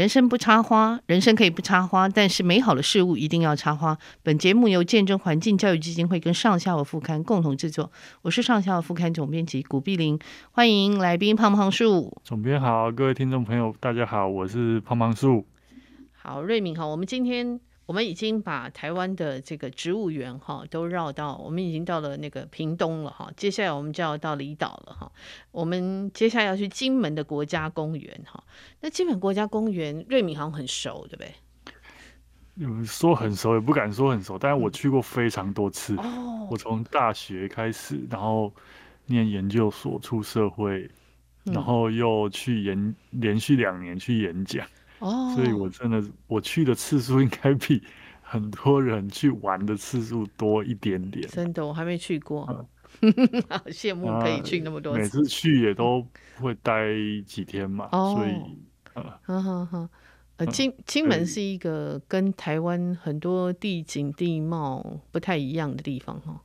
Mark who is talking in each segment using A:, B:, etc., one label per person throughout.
A: 人生不插花，人生可以不插花，但是美好的事物一定要插花。本节目由见证环境教育基金会跟上下午副刊共同制作，我是上下午副刊总编辑古碧玲，欢迎来宾胖胖树。
B: 总编好，各位听众朋友，大家好，我是胖胖树。
A: 好，瑞敏好，我们今天。我们已经把台湾的这个植物园哈都绕到，我们已经到了那个屏东了哈。接下来我们就要到离岛了哈。我们接下来要去金门的国家公园哈。那金门国家公园，瑞敏好像很熟，对不对？
B: 嗯，说很熟也不敢说很熟，但是我去过非常多次。
A: 哦，
B: 我从大学开始，然后念研究所，出社会，然后又去演，连续两年去演讲。
A: 哦，
B: 所以我真的我去的次数应该比 很多人去玩的次数多一点点。
A: 真的，我还没去过，好羡慕可以去那么多次。
B: 每次去也都会待几天嘛，
A: 哦、
B: 所以，
A: 嗯哼哼，呃，金金门是一个跟台湾很多地景地貌不太一样的地方哈，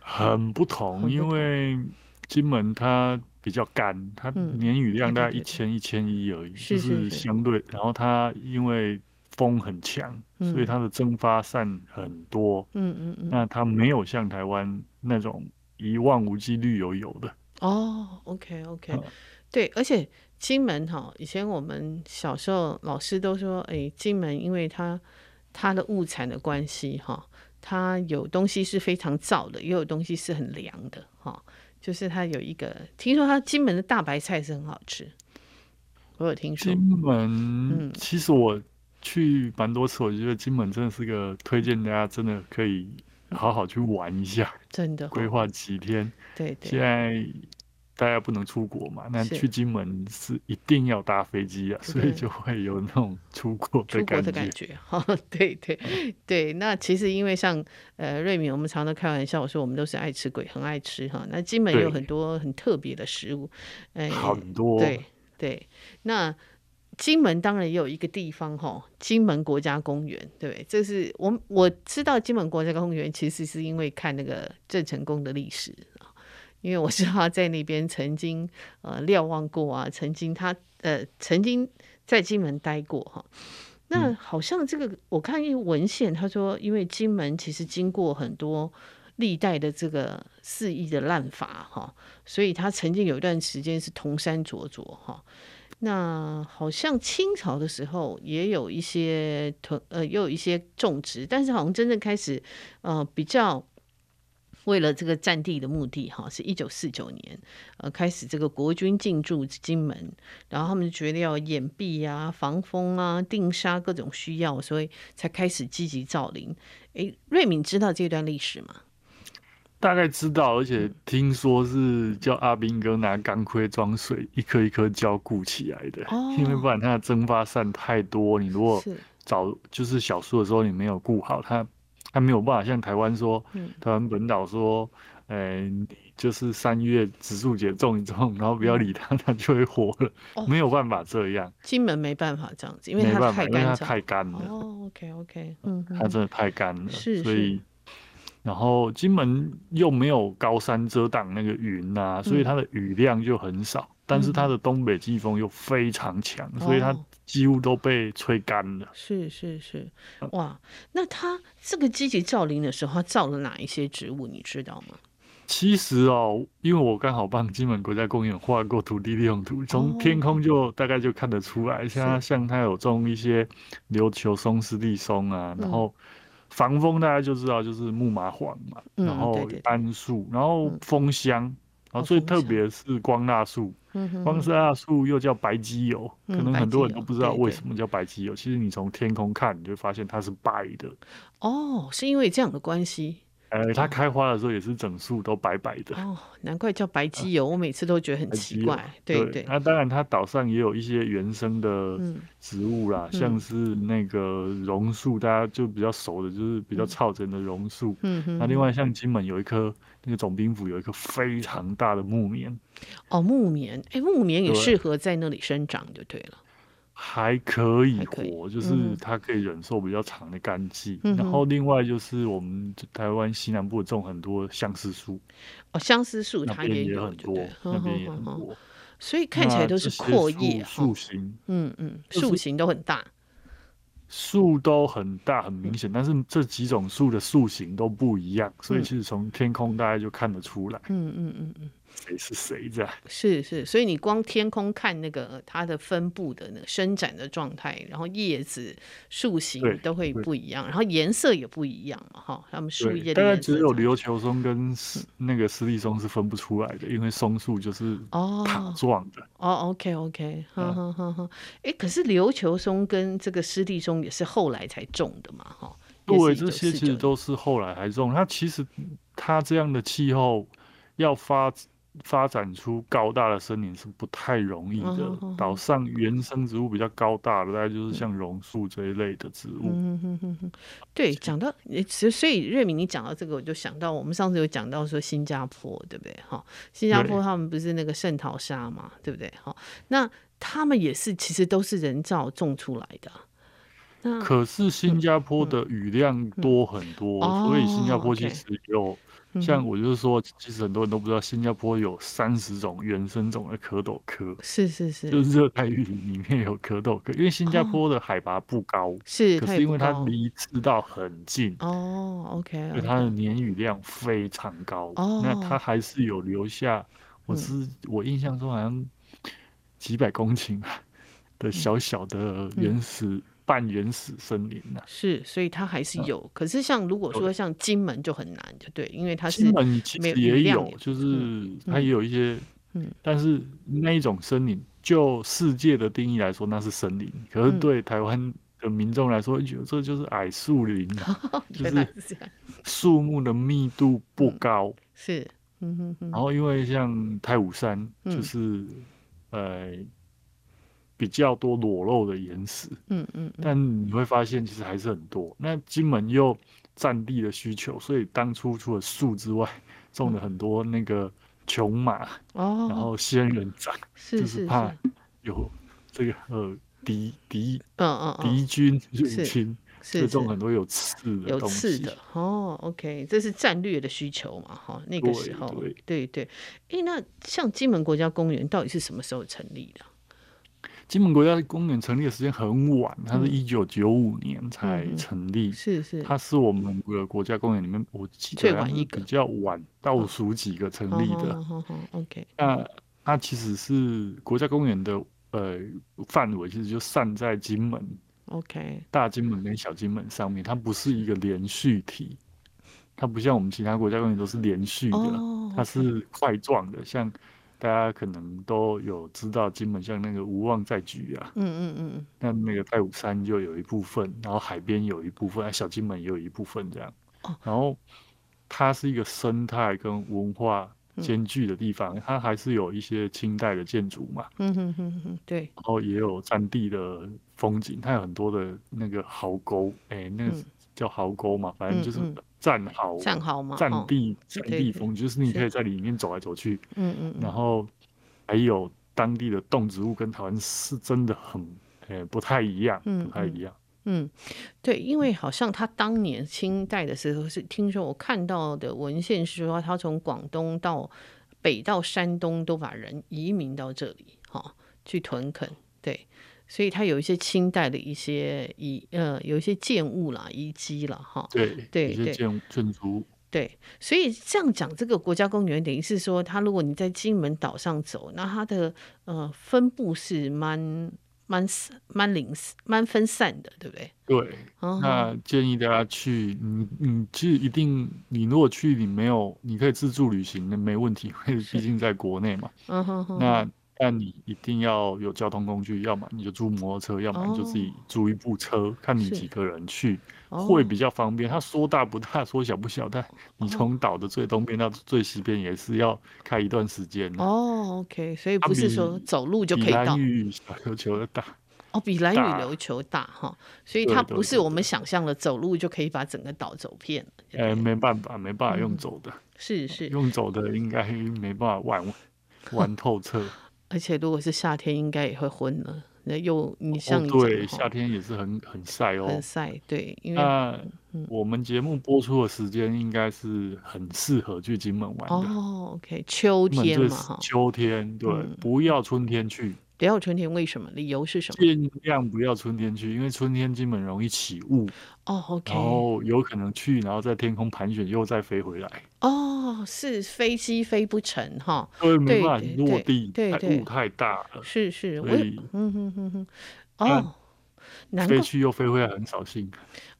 B: 很不同，因为金门它。比较干，它年雨量大概一千一千一而已，就是相对。然后它因为风很强，所以它的蒸发散很多。
A: 嗯嗯嗯。
B: 那它没有像台湾那种一望无际绿油油的。
A: 哦，OK OK，对，而且金门哈，以前我们小时候老师都说，哎，金门因为它它的物产的关系哈，它有东西是非常燥的，也有东西是很凉的哈。就是它有一个，听说它金门的大白菜是很好吃，我有听说。
B: 金门，嗯，其实我去蛮多次，我觉得金门真的是个推荐大家真的可以好好去玩一下，
A: 真的
B: 规划几天。
A: 对对。
B: 现在。大家不能出国嘛？那去金门是一定要搭飞机啊，所以就会有那种出国的感觉。出国的感觉，
A: 哈，对对对。那其实因为像呃瑞敏，我们常常开玩笑我说，我们都是爱吃鬼，很爱吃哈。那金门有很多很特别的食物，哎，
B: 很多。
A: 对对。那金门当然也有一个地方哈，金门国家公园，对，这是我我知道金门国家公园，其实是因为看那个郑成功的历史。因为我知道他在那边曾经呃瞭望过啊，曾经他呃曾经在金门待过哈。那好像这个我看一文献，他说因为金门其实经过很多历代的这个肆意的滥伐哈，所以他曾经有一段时间是铜山灼灼哈。那好像清朝的时候也有一些呃又有一些种植，但是好像真正开始呃比较。为了这个占地的目的，哈，是一九四九年，呃，开始这个国军进驻金门，然后他们觉得要掩蔽啊、防风啊、定沙各种需要，所以才开始积极造林。诶，瑞敏知道这段历史吗？
B: 大概知道，而且听说是叫阿兵哥拿钢盔装水，一颗一颗浇固起来的，哦，因为不然它的蒸发散太多，你如果早就是小树的时候你没有顾好它。他没有办法像台湾说，台湾本岛说，哎、嗯欸，就是三月植树节种一种，然后不要理它，它就会活了。哦、没有办法这样。
A: 金门没办法这样子，因为它太干，
B: 它太干了。
A: 哦，OK OK，嗯，
B: 它真的太干了，
A: 是，
B: 所以，然后金门又没有高山遮挡那个云呐、啊，所以它的雨量就很少。嗯但是它的东北季风又非常强，嗯，所以它几乎都被吹干了。
A: 是是是，哇！那它这个积极造林的时候，它造了哪一些植物？你知道吗？
B: 其实哦，因为我刚好帮金门国家公园画过土地利用图，从天空就大概就看得出来。像它像它有种一些琉球松、湿地松啊，然后防风大家就知道就是木麻黄嘛，然后桉树，然后枫香。然后最特别是光蜡树，光蜡树又叫白鸡油，可能很多人都不知道为什么叫白鸡油。其实你从天空看，你就发现它是白的。
A: 哦，是因为这样的关系。
B: 呃，它开花的时候也是整树都白白的
A: 哦，难怪叫白鸡油，我每次都觉得很奇怪。对对，对，
B: 那当然，它岛上也有一些原生的植物啦，像是那个榕树，大家就比较熟的，就是比较草根的榕树。那另外像金门有一棵，那个总兵府有一个非常大的木棉。
A: 哦，木棉，哎，木棉也适合在那里生长，就对了。
B: 还可以活，就是它可以忍受比较长的干季，嗯。然后另外就是我们台湾西南部种很多相思树。
A: 哦，相思树它也有，
B: 那边也很多，那边也很多。
A: 所以看起来都是阔叶，
B: 树形，
A: 嗯嗯，树形都很大，
B: 树都很大，很明显，但是这几种树的树形都不一样，所以其实从天空大家就看得出来，
A: 嗯嗯嗯嗯。
B: 谁是谁在？
A: 是是，所以你光天空看那个它的分布的那个伸展的状态，然后叶子、树形都会不一样，然后颜色也不一样嘛，哈，它们树叶。
B: 大概只有琉球松跟那个湿地松是分不出来的，因为松树就是塔状的。
A: 哦，OK OK，哈哈哈哈。哎，可是琉球松跟这个湿地松也是后来才种的嘛，哈。
B: 对，这些其实都是后来还种。它其实它这样的气候要发。发展出高大的森林是不太容易的。岛上原生植物比较高大的，大概就是像榕树这一类的植物。
A: 对，讲到其实，所以瑞敏，你讲到这个，我就想到我们上次有讲到说新加坡，对不对？哈，新加坡他们不是那个圣淘沙嘛，对不对？哈，那他们也是，其实都是人造种出来的。
B: 可是新加坡的雨量多很多，所以新加坡其实有。像我就是说，其实很多人都不知道，新加坡有三十种原生种的蝌蚪科，
A: 是是是，
B: 就是热带雨林里面有蝌蚪科，因为新加坡的海拔不高，
A: 是，
B: 可是因为它离赤道很近，
A: 哦，OK，
B: 所以它的年雨量非常高，哦。那它还是有留下，我是我印象中好像几百公顷的小小的原始。半原始森林呐、啊，
A: 是，所以它还是有。嗯、可是像如果说像金门就很难，就对，因为它是
B: 金门其实也有，就是它也有一些，嗯，但是那一种森林，就世界的定义来说，那是森林。可是对台湾的民众来说，觉得这就是矮树林 啊，就是树木的密度 不高。嗯、
A: 是，嗯哼哼。
B: 然后因为像太武山，就是、嗯、呃。比较多裸露的岩石，
A: 嗯嗯，嗯，
B: 但你会发现其实还是很多。那金门又占地的需求，所以当初除了树之外，种了很多那个琼马，哦，然后仙人掌，
A: 是
B: 就是怕有这个呃敌敌，嗯嗯敌军入侵，就种很多有刺的东西，
A: 有刺的哦。OK，这是战略的需求嘛？哈，那个时候，对对对。哎、欸，那像金门国家公园到底是什么时候成立的？
B: 金门国家公园成立的时间很晚，它是一九九五年才成立。
A: 是是，
B: 它是我们的国家公园里面，我记得它是比较晚倒数几个成立的。
A: OK，
B: 那它其实是国家公园的呃范围，其实就散在金门。
A: OK，
B: 大金门跟小金门上面，它不是一个连续体，它不像我们其他国家公园都是连续的，它是块状的，像。大家可能都有知道，金门像那个无望在举啊，
A: 嗯嗯嗯，
B: 那那个太武山就有一部分，然后海边有一部分，小金门也有一部分这样。哦，然后它是一个生态跟文化兼具的地方，嗯，它还是有一些清代的建筑嘛，
A: 嗯哼哼哼，对，
B: 然后也有战地的风景，它有很多的那个壕沟，哎，那个叫壕沟嘛，反正就是。战壕，
A: 战壕嘛，
B: 战地，战地风就是你可以在里面走来走去，
A: 嗯嗯，
B: 然后还有当地的动植物跟台湾是真的很，呃，不太一样，不太一样，
A: 嗯，对，因为好像他当年清代的时候是听说我看到的文献是说他从广东到北到山东都把人移民到这里，哈，去屯垦，对。所以它有一些清代的一些遗呃，有一些建物啦、遗迹了哈。
B: 对
A: 对对，
B: 一些建建筑。
A: 对，所以这样讲，这个国家公园等于是说，它如果你在金门岛上走，那它的呃分布是蛮蛮蛮零蛮分散的，对不对？
B: 对。那建议大家去，你你其实一定，你如果去，你没有，你可以自助旅行，那没问题，因为毕竟在国内嘛。
A: 嗯哼哼。
B: 那但你一定要有交通工具，要么你就租摩托车，要么你就自己租一部车，哦、看你几个人去、哦、会比较方便。它说大不大，说小不小，但你从岛的最东边到最西边也是要开一段时间。
A: 哦，OK，所以不是说走路就可以到。比兰
B: 屿小琉球的大
A: 哦，比兰屿琉球大哈，所以它不是我们想象的走路就可以把整个岛走遍。
B: 呃，没办法，没办法用走的，嗯、
A: 是是
B: 用走的应该没办法玩玩 透彻。
A: 而且如果是夏天，应该也会昏了，那又你像
B: 对，夏天也是很很晒哦，
A: 很晒。对，因为
B: 那我们节目播出的时间应该是很适合去金门玩的。
A: 哦，OK，秋天嘛，
B: 秋天对、嗯，不要春天去。
A: 不要春天，为什么？理由是什么？
B: 尽量不要春天去，因为春天金门容易起雾。
A: 哦、oh,，OK。
B: 然后有可能去，然后在天空盘旋，又再飞回来。
A: 哦、oh,，是飞机飞不成哈，
B: 对，没办法落地，
A: 对对，
B: 雾太大了。
A: 是是，
B: 所以，
A: 嗯哼哼哼，哦。
B: 飞去又飞回来，很扫兴。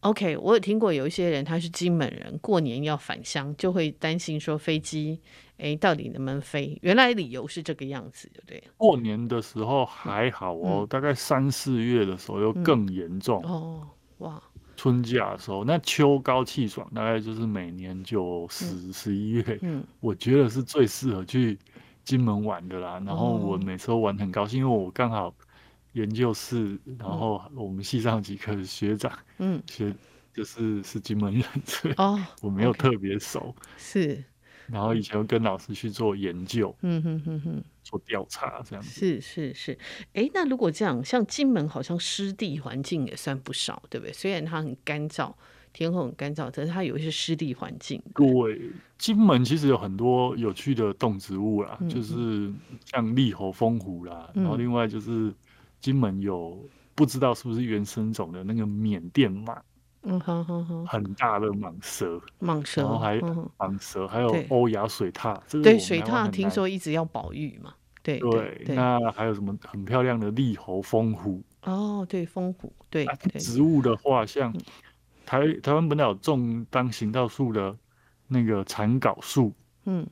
A: OK，我有听过有一些人，他是金门人，过年要返乡，就会担心说飞机，哎，到底能不能飞？原来理由是这个样子，对不对？
B: 过年的时候还好哦，嗯、大概三四月的时候又更严重、嗯、哦。哇，春假的时候，那秋高气爽，大概就是每年就十十一月，嗯，我觉得是最适合去金门玩的啦。然后我每次都玩很高兴，因为我刚好。研究室，然后我们系上几个学长，嗯，学就是是金门人，所以哦，我没有特别熟，
A: 是，
B: 然后以前又跟老师去做研究，
A: 嗯哼哼哼，
B: 做调查这样子，
A: 是是是，哎，那如果这样，像金门好像湿地环境也算不少，对不对？虽然它很干燥，天空很干燥，但是它有一些湿地环境。
B: 对，金门其实有很多有趣的动植物啦，嗯、就是像栗喉蜂虎啦、嗯，然后另外就是。金门有不知道是不是原生种的那个缅甸蟒，
A: 嗯哼哼哼，
B: 很大的蟒蛇，
A: 蟒蛇，
B: 然后还有蟒蛇，还有欧亚水獭，对，
A: 对水獭听说一直要保育嘛，对对，
B: 那还有什么很漂亮的栗喉蜂虎？
A: 哦，对，风虎，对，
B: 植物的话，像台台湾本岛种当行道树的那个蚕稿树，嗯。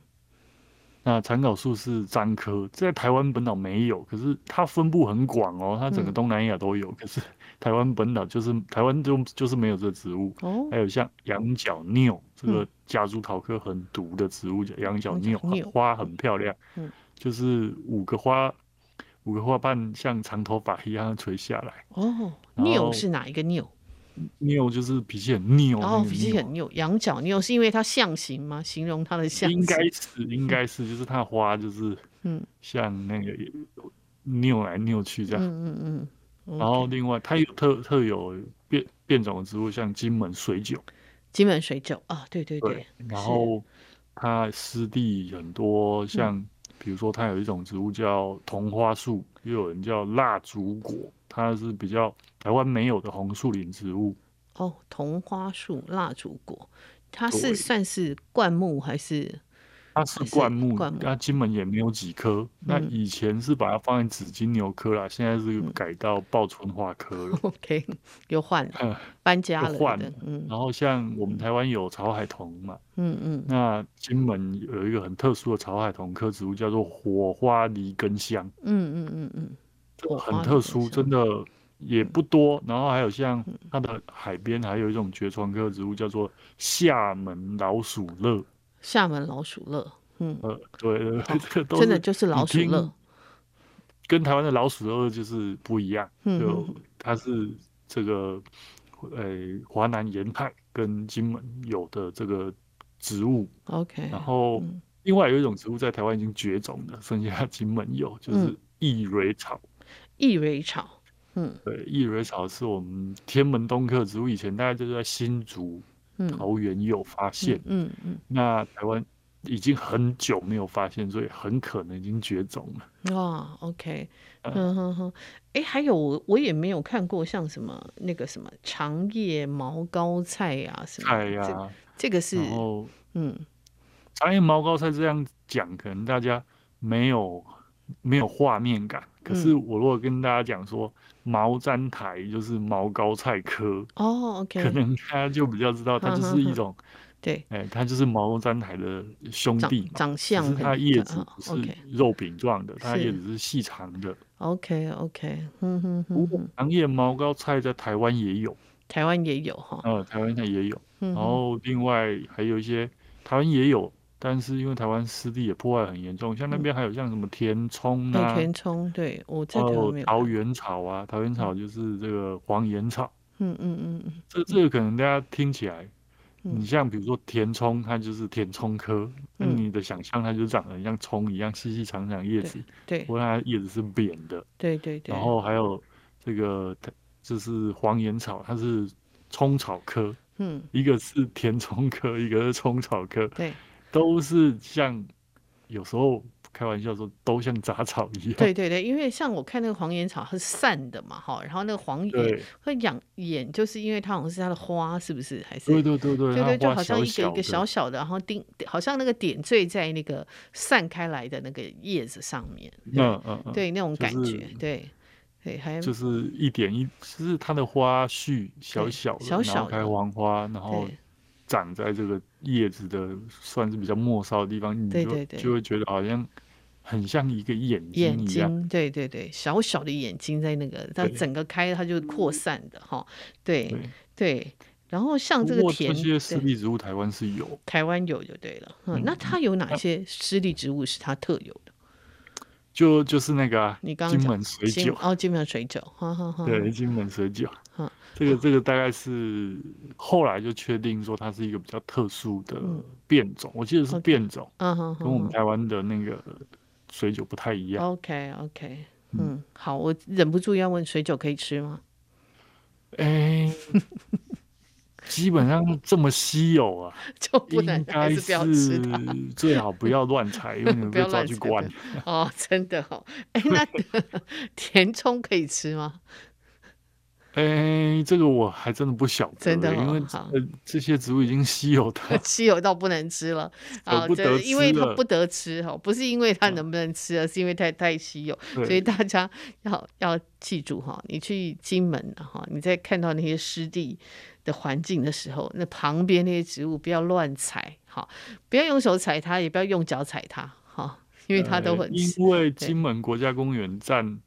B: 那蚕縞树是樟科，在台湾本岛没有，可是它分布很广哦，它整个东南亚都有。嗯、可是台湾本岛就是台湾就就是没有这个植物。哦。还有像羊角拗，这个夹竹桃科很毒的植物叫羊角缪，花很漂亮。嗯。就是五个花，五个花瓣像长头发一样垂下来。
A: 哦。拗是哪一个缪？
B: 拗就是脾气很拗，
A: 哦，脾气很拗。羊角拗是因为它象形吗？形容它的象形？
B: 应该是，应该是，就是它花就是，嗯，像那个拗来拗去这样。嗯嗯嗯。然后另外，它有特特有变变种的植物，像金门水韭。
A: 金门水韭啊，对对对。
B: 对然后它湿地很多，像比如说它有一种植物叫同花树，又有人叫蜡烛果。它是比较台湾没有的红树林植物
A: 哦，同花树、蜡烛果，它是算是灌木还是？
B: 它是灌木，那金门也没有几棵、嗯。那以前是把它放在紫金牛科啦，现在是改到报春花科了。
A: OK，又换了、嗯，搬家了。换了，
B: 嗯。然后像我们台湾有草海桐嘛，嗯嗯。那金门有一个很特殊的草海桐科植物，叫做火花梨根香。嗯嗯嗯嗯。很特殊，真的也不多。然后还有像它的海边，还有一种绝传科植物，叫做厦门老鼠乐。
A: 厦门老鼠乐，嗯，
B: 呃，对，对，对，这个都
A: 真的就是老鼠乐，
B: 跟台湾的老鼠乐就是不一样。就它是这个，呃，华南沿海跟金门有的这个植物。OK，然后另外有一种植物在台湾已经绝种了，剩下金门有，就是异蕊草。
A: 异蕊草，嗯，
B: 对，异蕊草是我们天门冬科植物，以前大概就是在新竹、桃园有发现，嗯嗯，嗯，那台湾已经很久没有发现，所以很可能已经绝种了。
A: 哇，OK，嗯。哼哼，哎、欸，还有我我也没有看过像什么那个什么长叶毛膏菜呀、啊，什么
B: 菜呀、啊，
A: 这个是，
B: 嗯，长叶毛膏菜这样讲，可能大家没有没有画面感。可是我如果跟大家讲说毛毡苔就是毛膏菜科
A: 哦，OK，
B: 可能大家就比较知道它就是一种，
A: 对，
B: 哎，它就是毛毡苔的兄弟
A: 长，长相，
B: 是它叶子不是肉饼状的，它叶子是细长的。
A: OK OK，嗯哼哼，
B: 长叶毛膏菜在台湾也有，
A: 台湾也有哈，
B: 嗯，台湾它也有，然后另外还有一些台湾也有。但是因为台湾湿地也破坏很严重，像那边还有像什么填充啊，
A: 填充，对，我在台湾没有。
B: 桃园草啊，桃园草就是这个黄岩草。
A: 嗯嗯嗯嗯。
B: 这这个可能大家听起来你像比如说填充，它就是填充科，那、嗯、你的想象它就长得像葱一样细细长长叶子，
A: 对，
B: 不过它叶子是扁的，
A: 对对对。
B: 然后还有这个，就是黄岩草，它是葱草科，嗯，一个是填充科，一个是葱草科，
A: 对，
B: 都是像有时候。开玩笑说，都像杂草一样。
A: 对对对，因为像我看那个黄眼草，它是散的嘛，哈，然后那个黄眼会养眼，就是因为它好像是它的花，是不是？还是
B: 对对对对，
A: 对对，就好像一个一个小小的，然后钉，好像那个点缀在那个散开来的那个叶子上面。嗯嗯嗯，对那种感觉，对对，还
B: 就是一点一，就是它的花序小小的，小小开黄花，然后。长在这个叶子的算是比较末梢的地方，你就就会觉得好像很像一个眼睛一样，眼睛，
A: 对对对，小小的眼睛在那个，它整个开它就扩散的哈，对对，对。然后像这个田，
B: 这些湿地植物台湾是有，
A: 台湾有就对了。嗯，那它有哪些湿地植物是它特有的？
B: 就就是那个、啊，
A: 你刚刚
B: 金门水酒
A: 哦，金门水韭，
B: 对，金门水韭。这个这个大概是后来就确定说它是一个比较特殊的变种，嗯、我记得是变种 uh -huh, 跟我们台湾的那个水酒不太一样。
A: OK OK，嗯，嗯好，我忍不住要问，水酒可以吃吗？
B: 哎，基本上这么稀有啊，
A: 就不能还是不要吃它，
B: 最好不要乱采，因为你 被抓去关。
A: 哦，真的哦，哎，那填充可以吃吗？
B: 哎、欸，这个我还真的不晓得，
A: 真的、哦，
B: 因为呃这些植物已经稀有到
A: 稀有到不能吃了 啊，不得因为它不得吃哈，不是因为它能不能吃，而是因为太太稀有，所以大家 要要记住哈，你去金门哈，你在看到那些湿地的环境的时候，那旁边那些植物不要乱踩哈，不要用手踩它，也不要用脚踩它哈，因为它都很。
B: 因为金门国家公园占。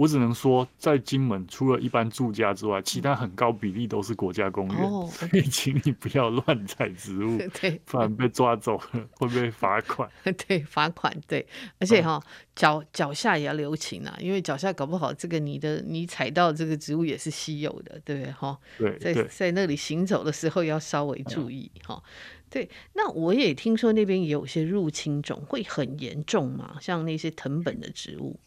B: 我只能说，在金门除了一般住家之外，其他很高比例都是国家公园，哦，所以请你不要乱采植物，对，不然被抓走了会被罚款。
A: 对，罚款对，而且哈，脚脚下也要留情啊，因为脚下搞不好这个你的你踩到这个植物也是稀有的，对不对哈？
B: 对，
A: 在在那里行走的时候要稍微注意哈。对，那我也听说那边也有些入侵种会很严重嘛，像那些藤本的植物。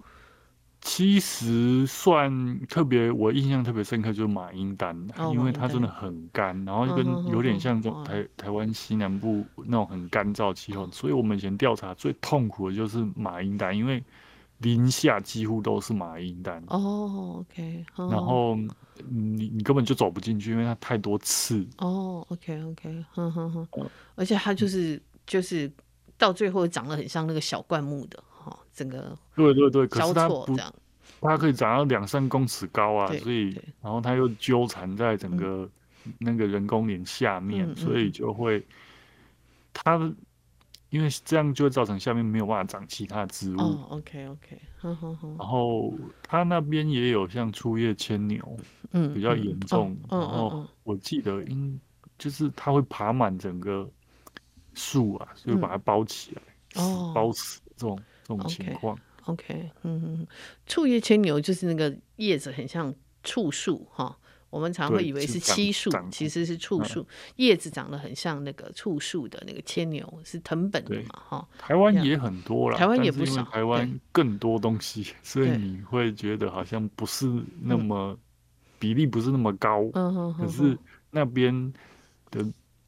B: 其实算特别，我印象特别深刻就是马英丹，因为它真的很干，然后跟有点像这种台台湾西南部那种很干燥气候，所以我们以前调查最痛苦的就是马英丹，因为林下几乎都是马英丹。
A: 哦，OK，然
B: 后你你根本就走不进去，因为它太多刺。
A: 哦，OK，OK，哼哼哼，而且它就是就是到最后长得很像那个小灌木的。整个
B: 对对对，可是它不，它可以长到两三公尺高啊，所以然后它又纠缠在整个那个人工林下面，嗯，所以就会它因为这样就会造成下面没有办法长其他植物。
A: 哦，OK OK，呵呵呵，
B: 然后它那边也有像粗叶牵牛，嗯，比较严重，嗯，然后我记得应就是它会爬满整个树啊，所以把它包起来，哦，包死这种。这种情况
A: ，OK，嗯嗯，粗叶牵牛就是那个叶子很像醋树哈，我们常会以为是漆树，其实是醋树，叶子长得很像那个醋树的那个牵牛，是藤本的嘛哈。
B: 台湾也很多啦，
A: 台湾也不少，
B: 台湾更多东西，所以你会觉得好像不是那么比例不是那么高，嗯，可是那边的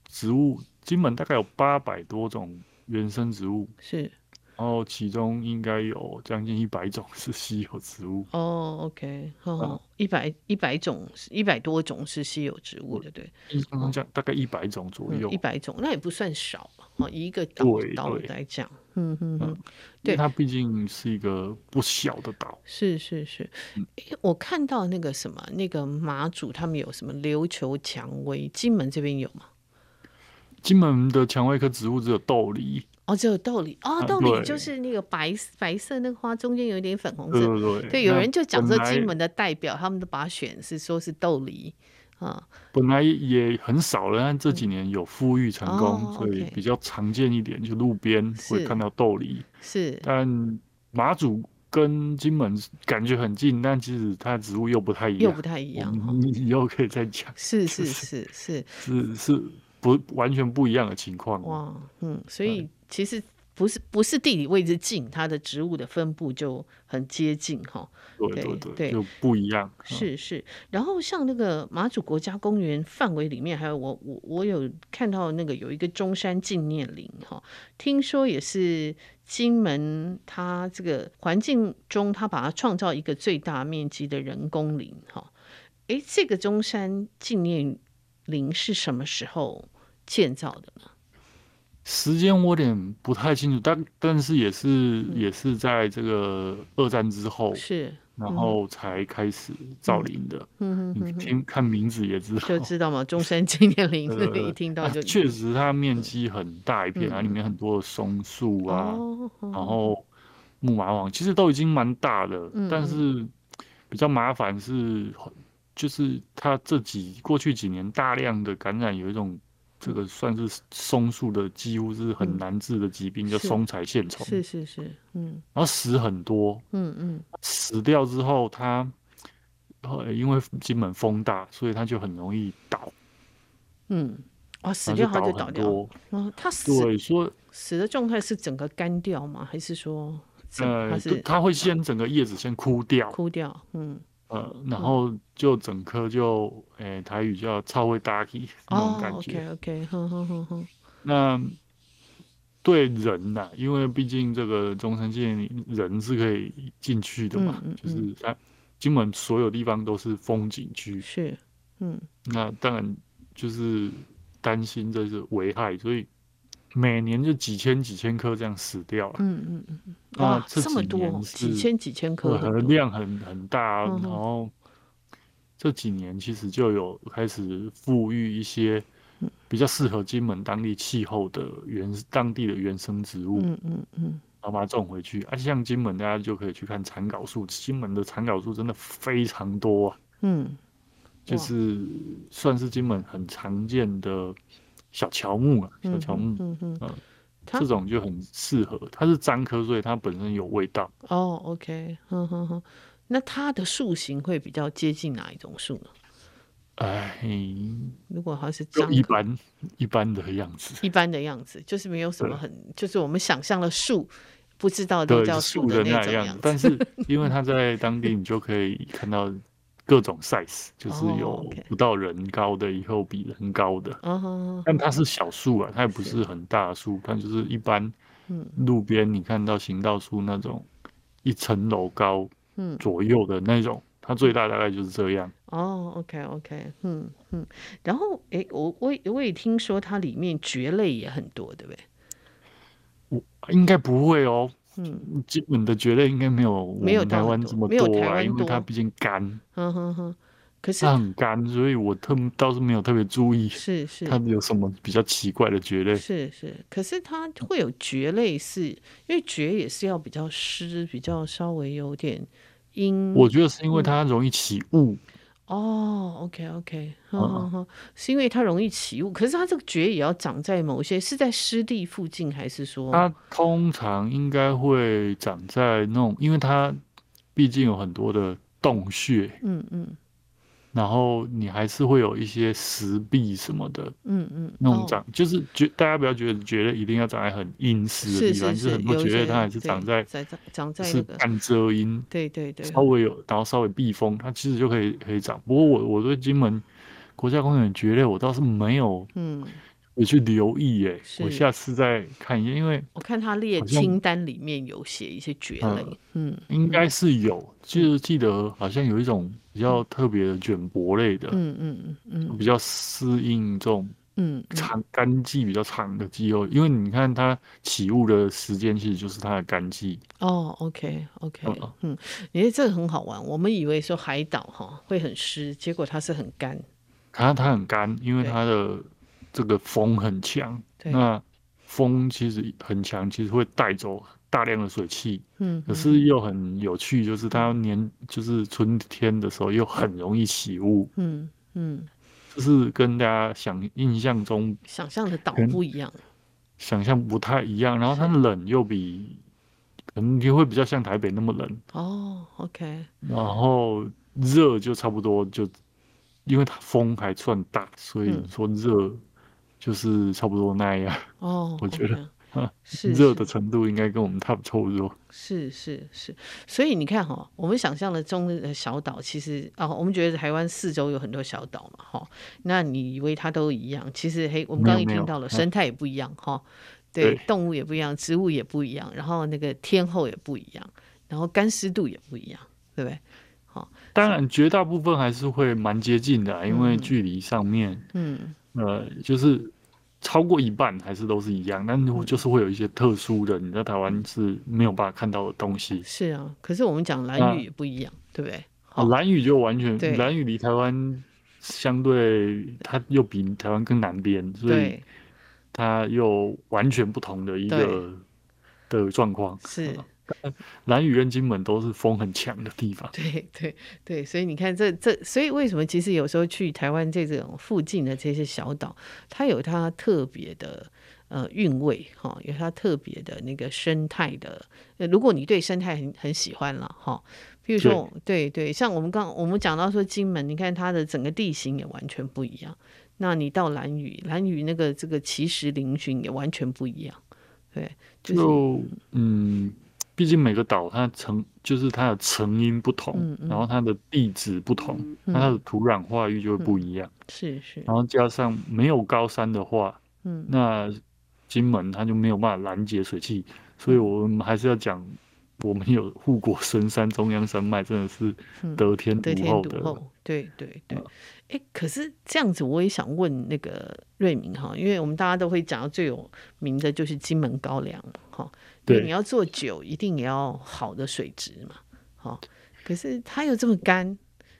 B: 植物，金门大概有八百多种原生植物，
A: 是。
B: 然后其中应该有将近一百种 是稀有植物
A: 哦，OK，哦，一百一百种，一百多种是稀有植物的，对，
B: 刚刚讲大概一百种左右，
A: 一百种那也不算少哦，一个岛岛来讲，嗯嗯嗯，对，
B: 它毕竟是一个不小的岛，
A: 是是是，哎，我看到那个什么，那个马祖他们有什么琉球蔷薇，金门这边有吗？
B: 金门的蔷薇科植物只有豆梨。
A: 哦，只有豆梨哦，豆梨就是那个白白色那个花，中间有一点粉红色。对，对，对，对，有人就讲说金门的代表，他们都把它选是说是豆梨啊。
B: 本来也很少了，但这几年有富裕成功，嗯，所以比较常见一点，就路边会看到豆梨。
A: 是，
B: 但马祖跟金门感觉很近，但其实它的植物又不太一样，
A: 又不太一样。
B: 你 以后可以再讲。
A: 是是是是
B: 是是。不完全不一样的情况。
A: 哇，嗯，所以其实。不是不是地理位置近，它的植物的分布就很接近哈。
B: 对对对，对就不一样。
A: 是是，然后像那个马祖国家公园范围里面，还有我我我有看到那个有一个中山纪念林哈，听说也是金门它这个环境中，它把它创造一个最大面积的人工林哈。哎，这个中山纪念林是什么时候建造的呢？
B: 时间我有点不太清楚，但但是也是、嗯、也是在这个二战之后
A: 是，
B: 然后才开始造林的。嗯嗯，你听看名字也知道，
A: 就知道嘛，中山纪念林，一听到就
B: 确实它面积很大一片，它、嗯、里面很多的松树啊、哦，然后木麻网，其实都已经蛮大的、嗯，但是比较麻烦是，就是它这几过去几年大量的感染有一种。这个算是松树的几乎是很难治的疾病，嗯、叫松材线虫。
A: 是是是，嗯。
B: 然后死很多，嗯嗯。死掉之后，它因为金门风大，所以它就很容易倒。
A: 嗯，啊，死掉它就倒掉。哦，它死对说死的状态是整个干掉吗？还是说
B: 呃，它会先整个叶子先枯掉，
A: 枯掉，嗯。
B: 呃，然后就整颗就，诶、欸，台语叫超会搭起那种感觉。
A: OK OK OK，
B: 那对人呐、啊，因为毕竟这个中山舰人是可以进去的嘛，嗯嗯嗯、就是它金门所有地方都是风景区。
A: 是，嗯。
B: 那当然就是担心这是危害，所以。每年就几千几千棵这样死掉了，
A: 嗯嗯嗯，哇，这么多，几千几千棵，
B: 量很很大，然后这几年其实就有开始富裕一些比较适合金门当地气候的原当地的原生植物，嗯嗯嗯，然后把它种回去，而且像金门大家就可以去看蚕縞树，金门的蚕縞树真的非常多啊，嗯，就是算是金门很常见的。小乔木啊，小乔木，嗯嗯，嗯，这种就很适合。它是樟科，所以它本身有味道。
A: 哦，OK，哼哼哼。那它的树形会比较接近哪一种树呢？
B: 哎，
A: 如果它是樟科，
B: 一般一般的样子，
A: 一般的样子，就是没有什么很，就是我们想象的树，不知道的叫树的那种样子。
B: 但是 因为它在当地，你就可以看到。各种 size 就是有不到人高的，以后比人高的。哦，但它是小树啊，它也不是很大的树，但就是一般。路边你看到行道树那种一层楼高，左右的那种，它最大大概就是这样。
A: 哦，OK OK，嗯嗯。然后，哎，我我我也听说它里面蕨类也很多，对不对？
B: 我应该不会哦。嗯，基本的蕨类应该没有没有台湾这么多啊，因为它毕竟干。
A: 哼哼哼，可是
B: 它很干，所以我特倒是没有特别注意。
A: 是是，
B: 它有什么比较奇怪的蕨类？
A: 是是，可是它会有蕨类是，是因为蕨也是要比较湿，比较稍微有点阴。
B: 我觉得是因为它容易起雾。
A: 哦，OK，OK，好好好，是因为它容易起雾，可是它这个蕨也要长在某些是在湿地附近，还是说？
B: 它通常应该会长在那种，因为它毕竟有很多的洞穴，嗯嗯。然后你还是会有一些石壁什么的，嗯嗯，那种长、哦、就是觉大家不要觉得觉得一定要长在很阴湿的地方，就是很多觉得它还是长在
A: 在长在
B: 是半遮阴，
A: 对对对，
B: 稍微有然后稍微避风，它其实就可以可以长。不过我我对金门国家公园蕨类我倒是没有，嗯。我去留意耶，我下次再看一下，因为
A: 我看他列清单里面有写一些蕨类，嗯，
B: 应该是有，就是记得好像有一种比较特别的卷柏类的，嗯嗯嗯，比较适应这种嗯长干季比较长的气候，因为你看它起雾的时间其实就是它的干季。
A: 哦，OK OK，嗯，因为这个很好玩，我们以为说海岛哈会很湿，结果它是很干，
B: 它它很干，因为它的。这个风很强，那风其实很强，其实会带走大量的水汽。嗯，可是又很有趣，就是它年就是春天的时候又很容易起雾。嗯嗯，就是跟大家想印象中
A: 想象的岛不一样，
B: 想象不太一样。然后它冷又比可能也会比较像台北那么冷。
A: 哦，OK。
B: 然后热就差不多，就因为它风还算大，所以说热。就是差不多那样。
A: 哦，
B: 我觉得。
A: 是
B: 热的程度应该跟我们差不多热，
A: 是是是，所以你看哈，我们想象的中日的小岛，其实啊，我们觉得台湾四周有很多小岛嘛，哈，那你以为它都一样？其实嘿，我们刚刚一听到了，生态也不一样哈，对，动物也不一样，植物也不一样，然后那个天候也不一样，然后干湿度也不一样，对不对？好，
B: 当然绝大部分还是会蛮接近的，啊，因为距离上面，嗯，呃，就是。超过一半还是都是一样，但就是会有一些特殊的，你在台湾是没有办法看到的东西。
A: 是啊，可是我们讲蓝雨也不一样，对不对？
B: 蓝雨就完全，蓝雨离台湾相对，它又比台湾更南边，所以它又完全不同的一个的状况。
A: 是。
B: 兰屿跟金门都是风很强的地方，
A: 对对对，所以你看这这，所以为什么其实有时候去台湾这种附近的这些小岛，它有它特别的呃韵味哈，有它特别的那个生态的。如果你对生态很很喜欢了哈，比如说对对，像我们刚我们讲到说金门，你看它的整个地形也完全不一样。那你到兰屿，兰屿那个这个奇石嶙峋也完全不一样，对，就是、
B: 就嗯。毕竟每个岛它成就是它的成因不同，嗯嗯、然后它的地质不同，那、嗯、它的土壤化育就会不一样。
A: 是是。
B: 然后加上没有高山的话，嗯，那金门它就没有办法拦截水汽，所以我们还是要讲，我们有护国神山中央山脉，真的是得天独厚的。
A: 嗯、对对对。哎、嗯，可是这样子，我也想问那个瑞明哈，因为我们大家都会讲到最有名的就是金门高粱哈。对，你要做酒，一定也要好的水质嘛，好。可是它又这么干，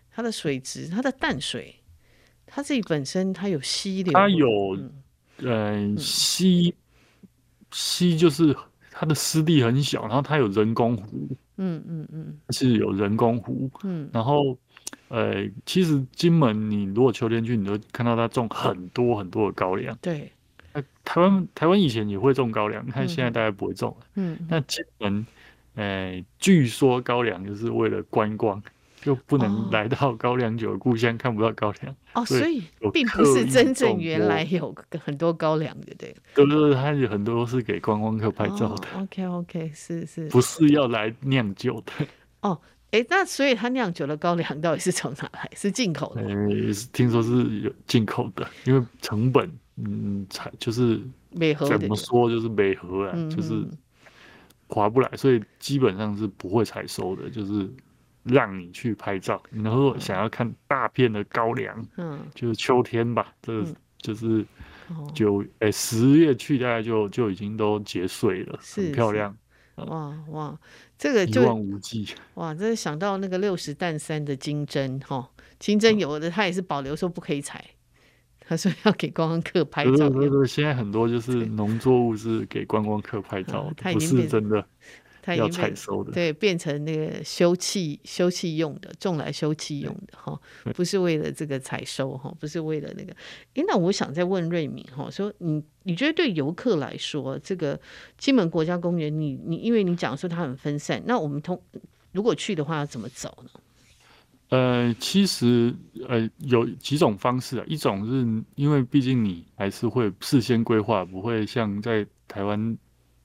A: 它的水质，它的淡水，它自己本身它有溪流，
B: 它有，嗯、呃，溪，溪就是它的湿地很小，然后它有人工湖，嗯嗯嗯，是有人工湖，嗯，然后，呃，其实金门你如果秋天去，你都看到它种很多很多的高粱，
A: 对。
B: 台湾台湾以前也会种高粱，看现在大家不会种了。嗯，那金门，呃，据说高粱就是为了观光，就不能来到高粱酒的故乡，看不到高粱。
A: 哦，所以并不是真正原来有很多高粱的，对。
B: 对对对，它有很多是给观光客拍照的。
A: OK OK，是是，
B: 不是要来酿酒的。
A: 哦，哎，那所以它酿酒的高粱到底是从哪来？是进口的？呃，
B: 听说是有进口的，因为成本。嗯，采就是怎么说，就是没合啊，就是划不来，所以基本上是不会采收的，就是让你去拍照。然后想要看大片的高粱，嗯，就是秋天吧，这就是九哎十月去，大概就就已经都结穗了，很漂亮。
A: 哇哇，这个就
B: 一望无际。
A: 哇，这想到那个六十担山的金针哈，金针有的它也是保留说不可以采。他说要给观光客拍照。对
B: 对对，现在很多就是农作物是给观光客拍照的，不是真的要采收的。
A: 对，变成那个休憩休憩用的，种来休憩用的哈，不是为了这个采收哈，不是为了那个。哎，那我想再问瑞敏哈，说你你觉得对游客来说，这个金门国家公园，你你因为你讲说它很分散，那我们通如果去的话要怎么走呢？
B: 呃，其实呃有几种方式啊，一种是因为毕竟你还是会事先规划，不会像在台湾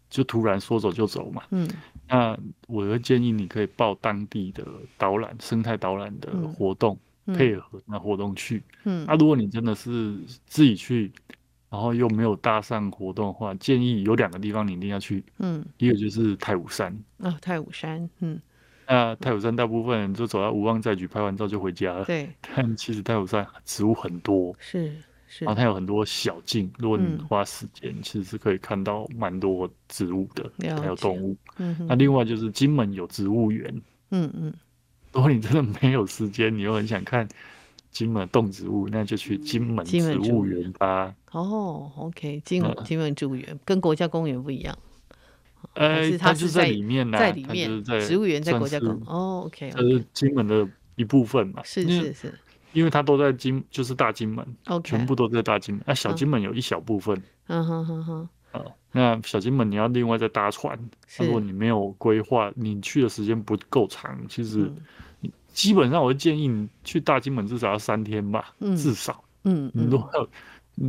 B: 就突然说走就走嘛。嗯，那我会建议你可以报当地的导览、生态导览的活动，嗯、配合那活动去。嗯，那、啊、如果你真的是自己去，然后又没有搭上活动的话，建议有两个地方你一定要去。嗯，一个就是太武山。
A: 哦，太武山，嗯。
B: 那太鲁山大部分人就走到无望再举，拍完照就回家了。
A: 对，
B: 但其实太鲁山植物很多，
A: 是是，
B: 然后它有很多小径，如果你花时间，嗯、其实是可以看到蛮多植物的，还有动物。嗯哼，那另外就是金门有植物园。嗯嗯，如果你真的没有时间，你又很想看金门动植物，那就去金门植物园吧。
A: 哦，OK，金门金门植物园跟国家公园不一样。
B: 呃，它就在里面呢，
A: 在里面，植物园在国家公园。哦，OK，
B: 这是金门的一部分嘛？
A: 是是是，
B: 因为它都在金，就是大金门，OK，全部都在大金门。那小金门有一小部分。嗯哼哼哼。啊，那小金门你要另外再搭船。如果你没有规划，你去的时间不够长，其实基本上我会建议你去大金门至少要三天吧，至少。嗯嗯。如果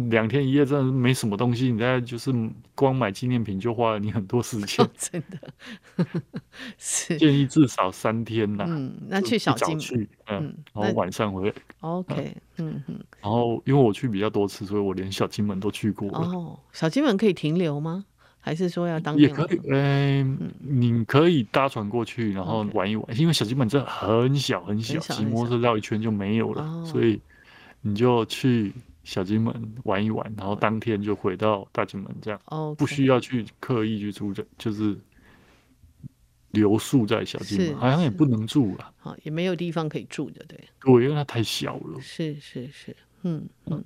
B: 两天一夜真的没什么东西，你在就是光买纪念品就花了你很多时间，
A: 哦，真的 是
B: 建议至少三天呐。
A: 嗯，那去小金门，
B: 嗯，然后晚上回来。
A: OK，嗯嗯。
B: 然后因为我去比较多次，所以我连小金门都去过了。
A: 哦，小金门可以停留吗？还是说要当天？
B: 也可以，嗯、呃，你可以搭船过去，然后玩一玩。因为小金门真的很小很小，骑摩托车绕一圈就没有了，哦，所以你就去。小金门玩一玩，然后当天就回到大金门，这样，okay. 不需要去刻意去住，就是留宿在小金门，好像也不能住了，
A: 好，也没有地方可以住的，对，
B: 对，因为它太小了。
A: 是是是，嗯嗯，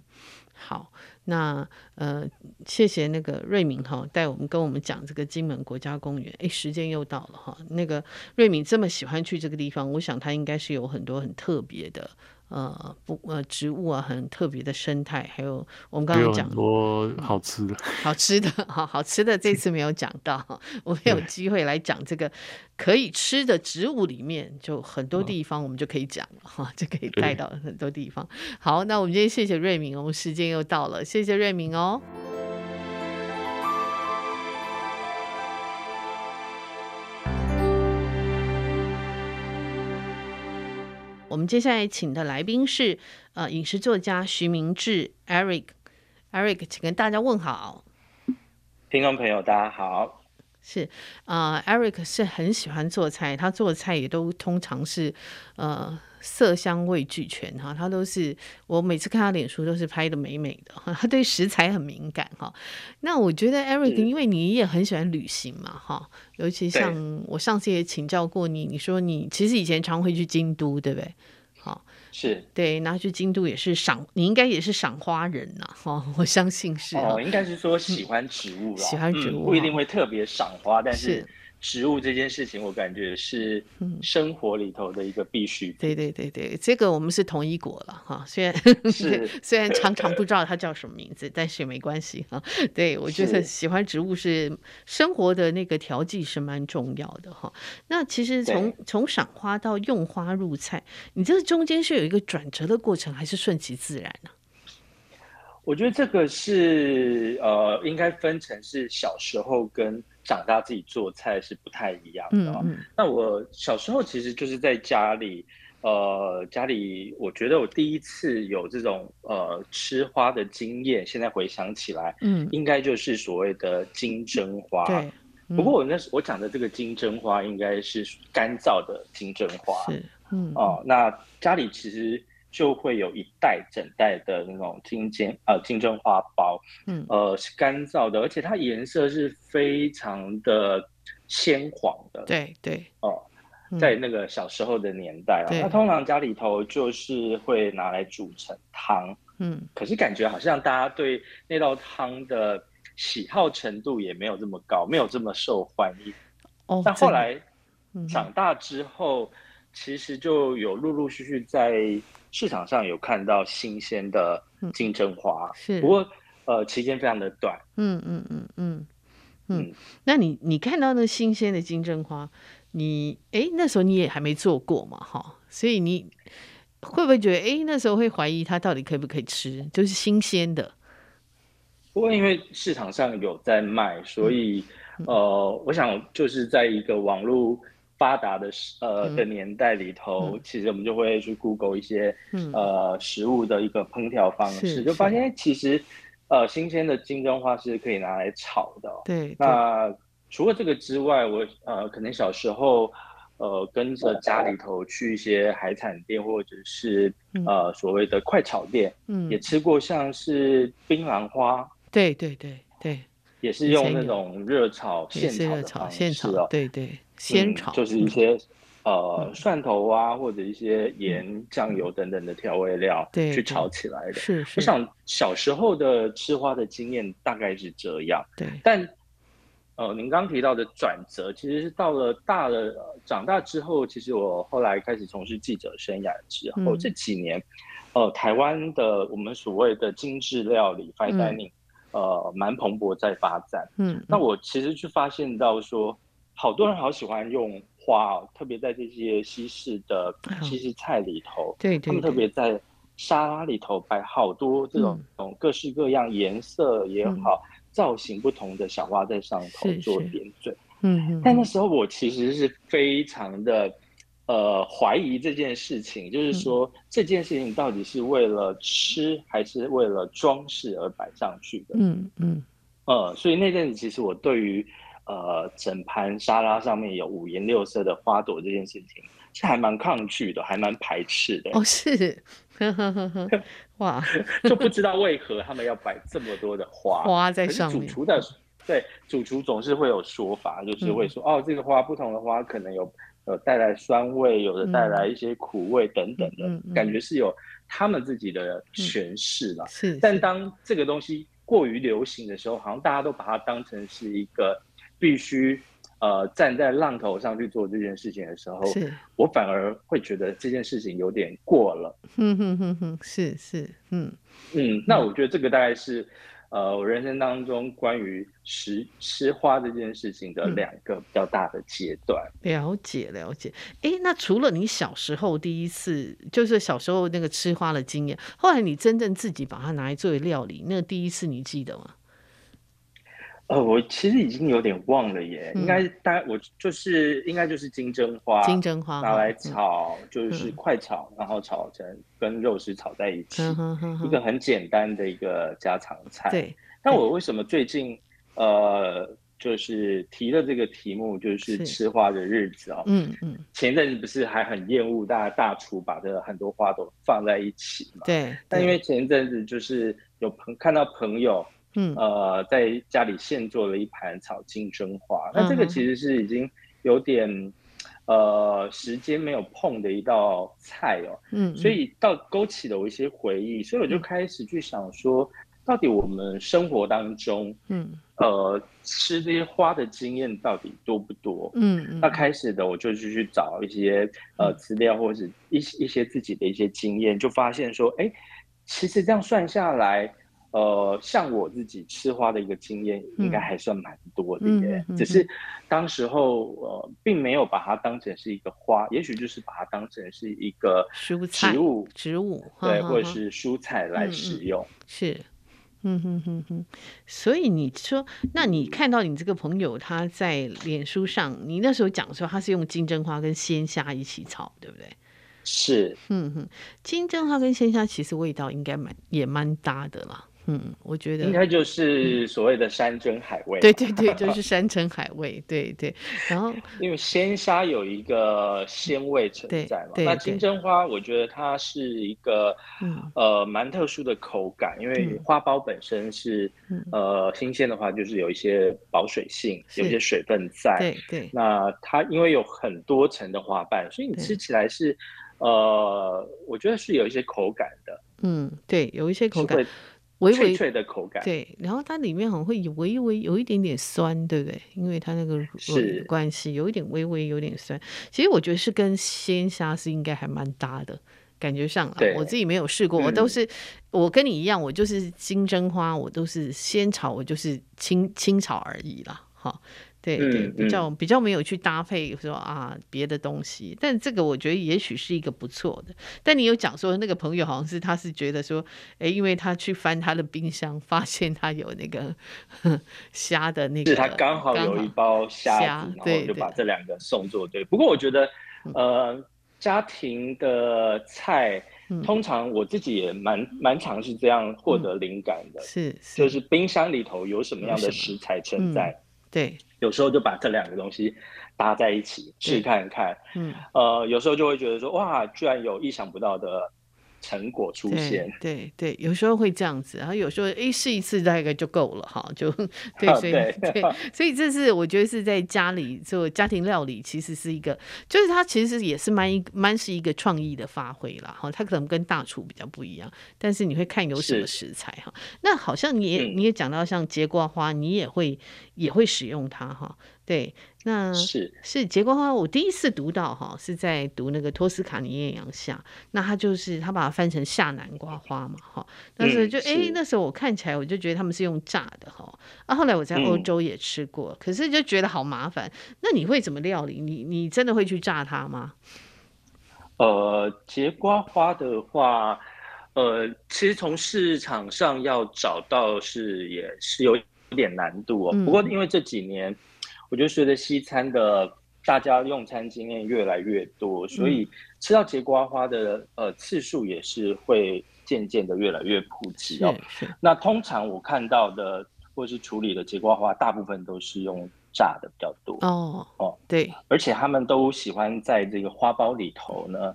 A: 好，那呃，谢谢那个瑞敏哈，带我们跟我们讲这个金门国家公园。哎，时间又到了哈，那个瑞敏这么喜欢去这个地方，我想他应该是有很多很特别的。呃不呃植物啊，很特别的生态，还有我们刚刚讲
B: 很多好吃的，嗯、好吃的 好好吃的这次没有讲到，我们有机会来讲这个可以吃的植物里面，就很多地方我们就可以讲了哈，就可以带到很多地方。好，那我们今天谢谢瑞明，我们时间又到了，谢谢瑞明哦。我们接下来请的来宾是呃影视作家徐明志 Eric，Eric，请跟大家问好。
C: 听众朋友，大家好。
A: 是啊，呃，Eric 是很喜欢做菜，他做的菜也都通常是呃。色香味俱全哈，他都是我每次看他脸书都是拍的美美的，他对食材很敏感哈。那我觉得 Eric，因为你也很喜欢旅行嘛哈，尤其像我上次也请教过你，你说你其实以前常会去京都，对不对？好，
C: 是。
A: 对，然后去京都也是赏，你应该也是赏花人呐哈，我相信是
C: 哦，应该是说喜欢植物啦，
A: 喜欢植物，
C: 不一定会特别赏花，但是。食物这件事情，我感觉是生活里头的一个必须、嗯。
A: 对对对对，这个我们是同一国了哈。虽然 虽然常常不知道它叫什么名字，但是也没关系哈。对，我觉得喜欢植物是生活的那个调剂是蛮重要的哈。那其实从从赏花到用花入菜，你这个中间是有一个转折的过程，还是顺其自然呢、啊？
C: 我觉得这个是呃，应该分成是小时候跟。长大自己做菜是不太一样的。嗯嗯。那我小时候其实就是在家里，呃，家里我觉得我第一次有这种呃吃花的经验，现在回想起来，嗯，应该就是所谓的金针花。对。不过我那时我讲的这个金针花应该是干燥的金针花。是。嗯。哦、呃，那家里其实。就会有一袋整袋的那种金针呃金针花苞，嗯，呃是干燥的，而且它颜色是非常的鲜黄的。
A: 对对
C: 哦、呃，在那个小时候的年代啊，那通常家里头就是会拿来煮成汤，嗯，可是感觉好像大家对那道汤的喜好程度也没有这么高，没有这么受欢迎。哦，但后来长大之后，其实就有陆陆续续在。市场上有看到新鲜的金针花，嗯、是不过呃期间非常的短。嗯嗯嗯嗯
A: 嗯。那你你看到那新鲜的金针花，你哎那时候你也还没做过嘛哈，所以你会不会觉得哎那时候会怀疑它到底可不可以吃？就是新鲜的。
C: 不过因为市场上有在卖，所以、嗯、呃我想就是在一个网络。发达的呃的年代里头、嗯，其实我们就会去 Google 一些、嗯、呃食物的一个烹调方式，就发现其实呃新鲜的金针花是可以拿来炒的。对。那除了这个之外，我呃可能小时候呃跟着家里头去一些海产店或者是、嗯、呃所谓的快炒店，嗯，也吃过像是槟榔花。
A: 对对对对。
C: 也是用那种热炒现炒的方式哦。
A: 对对。先炒、嗯、
C: 就是一些呃蒜头啊，或者一些盐、酱油等等的调味料，对，去炒起来的。是是。我想小时候的吃花的经验大概是这样。对。但呃，您刚提到的转折，其实是到了大了、呃、长大之后，其实我后来开始从事记者生涯之后，嗯、这几年，呃，台湾的我们所谓的精致料理 （fine dining）、嗯、呃，蛮蓬勃在发展。嗯。那我其实去发现到说。好多人好喜欢用花哦，特别在这些西式的西式菜里头，对，对，对，他们特别在沙拉里头摆好多这种各式各样颜色也好、嗯、造型不同的小花在上头做点缀。嗯，但那时候我其实是非常的呃怀疑这件事情，就是说、嗯、这件事情到底是为了吃还是为了装饰而摆上去的？嗯嗯。呃，所以那阵子其实我对于呃整盘沙拉上面有五颜六色的花朵这件事情。是还蛮抗拒的，还蛮排斥的。
A: 哦，是，哇，
C: 就不知道为何他们要摆这么多的花
A: 花在上面。
C: 主厨的对，主厨总是会有说法，就是会说、嗯、哦，这个花不同的花可能有呃带来酸味，有的带来一些苦味等等的，嗯、感觉是有他们自己的诠释了。是，但当这个东西过于流行的时候，好像大家都把它当成是一个必须。呃，站在浪头上去做这件事情的时候，是我反而会觉得这件事情有点过了。
A: 嗯哼哼哼，是是，嗯
C: 嗯，那我觉得这个大概是，呃，我人生当中关于吃吃花这件事情的两个比较大的阶段。
A: 嗯、了解了解，哎，那除了你小时候第一次，就是小时候那个吃花的经验，后来你真正自己把它拿来作为料理，那个第一次你记得吗？
C: 呃，我其实已经有点忘了耶，嗯、应该大概我就是应该就是金针花，
A: 金针花
C: 拿来炒，嗯、就是快炒，嗯、然后炒成跟肉丝炒在一起，嗯、一个很简单的一个家常菜。对，但我为什么最近呃，就是提了这个题目，就是吃花的日子啊、哦？嗯嗯，前一阵子不是还很厌恶大家大厨把这很多花都放在一起嘛？对，但因为前一阵子就是有朋看到朋友。嗯，呃，在家里现做了一盘炒金针花，那这个其实是已经有点，呃，时间没有碰的一道菜哦。嗯，所以到勾起了我一些回忆，所以我就开始去想说，到底我们生活当中，嗯，呃，吃这些花的经验到底多不多？嗯，那开始的我就去找一些呃资料或者是一一些自己的一些经验，就发现说，哎，其实这样算下来。呃，像我自己吃花的一个经验，应该还算蛮多的耶。嗯嗯嗯、只是当时候呃，并没有把它当成是一个花，也许就是把它当成是一个
A: 蔬菜植物，植物
C: 对，或者是蔬菜来使用。
A: 是，嗯哼哼哼。所以你说，那你看到你这个朋友他在脸书上，你那时候讲说他是用金针花跟鲜虾一起炒，对不对？
C: 是，
A: 嗯哼，金针花跟鲜虾其实味道应该蛮也蛮搭的啦。嗯，我觉得
C: 应该就是所谓的山珍海味。
A: 对对对，就是 山珍海味。对对，然后
C: 因为鲜虾有一个鲜味存在嘛，那金针花我觉得它是一个呃蛮特殊的口感，因为花苞本身是呃新鲜的话，就是有一些保水性，有一些水分在。对对。那它因为有很多层的花瓣，所以你吃起来是呃，我觉得是有一些口感的。嗯，对，有一些口感。微微
A: 脆
C: 脆的口感，
A: 对，然后它里面好像会有微微有一点点酸，对不对？因为它那个是关系，有一点微微有点酸。其实我觉得是跟鲜虾是应该还蛮搭的，感觉上啊，我自己没有试过，我都是、嗯、我跟你一样，我就是金针花，我都是先炒，我就是清清炒而已啦，哈。对对，比较比较没有去搭配说啊别的东西，但这个我觉得也许是一个不错的。但你有讲说那个朋友好像是他是觉得说，哎，因为他去翻他的冰箱，发现他有那个 虾的那个，
C: 是他刚好有一包虾，然后就把这两个送做对。不过我觉得，呃，家庭的菜通常我自己也蛮蛮常是这样获得灵感的，是就是冰箱里头有什么样的食材存在。
A: 对，
C: 有时候就把这两个东西搭在一起试看看，嗯，呃，有时候就会觉得说，哇，居然有意想不到的。成果出现，
A: 对对，对，有时候会这样子，然后有时候哎试一次大概就够了哈，就 对，所以对，所以这是我觉得是在家里做家庭料理，其实是一个，就是它其实也是蛮一蛮是一个创意的发挥啦哈，它可能跟大厨比较不一样，但是你会看有什么食材哈，那好像你也你也讲到像节瓜花，你也会也会使用它哈。对，那是是节瓜花，我第一次读到哈，是在读那个托斯卡尼艳阳下，那他就是他把它翻成夏南瓜花嘛哈，但是就哎、嗯、那时候我看起来我就觉得他们是用炸的哈，啊后来我在欧洲也吃过，嗯、可是就觉得好麻烦，那你会怎么料理？你你真的会去炸它吗？
C: 呃，节瓜花的话。呃，其实从市场上要找到是也是有点难度哦。嗯、不过因为这几年，我觉得随着西餐的大家用餐经验越来越多，所以吃到节瓜花的呃次数也是会渐渐的越来越普及哦。那通常我看到的或是处理的节瓜花，大部分都是用炸的比较多
A: 哦哦，对，
C: 而且他们都喜欢在这个花苞里头呢。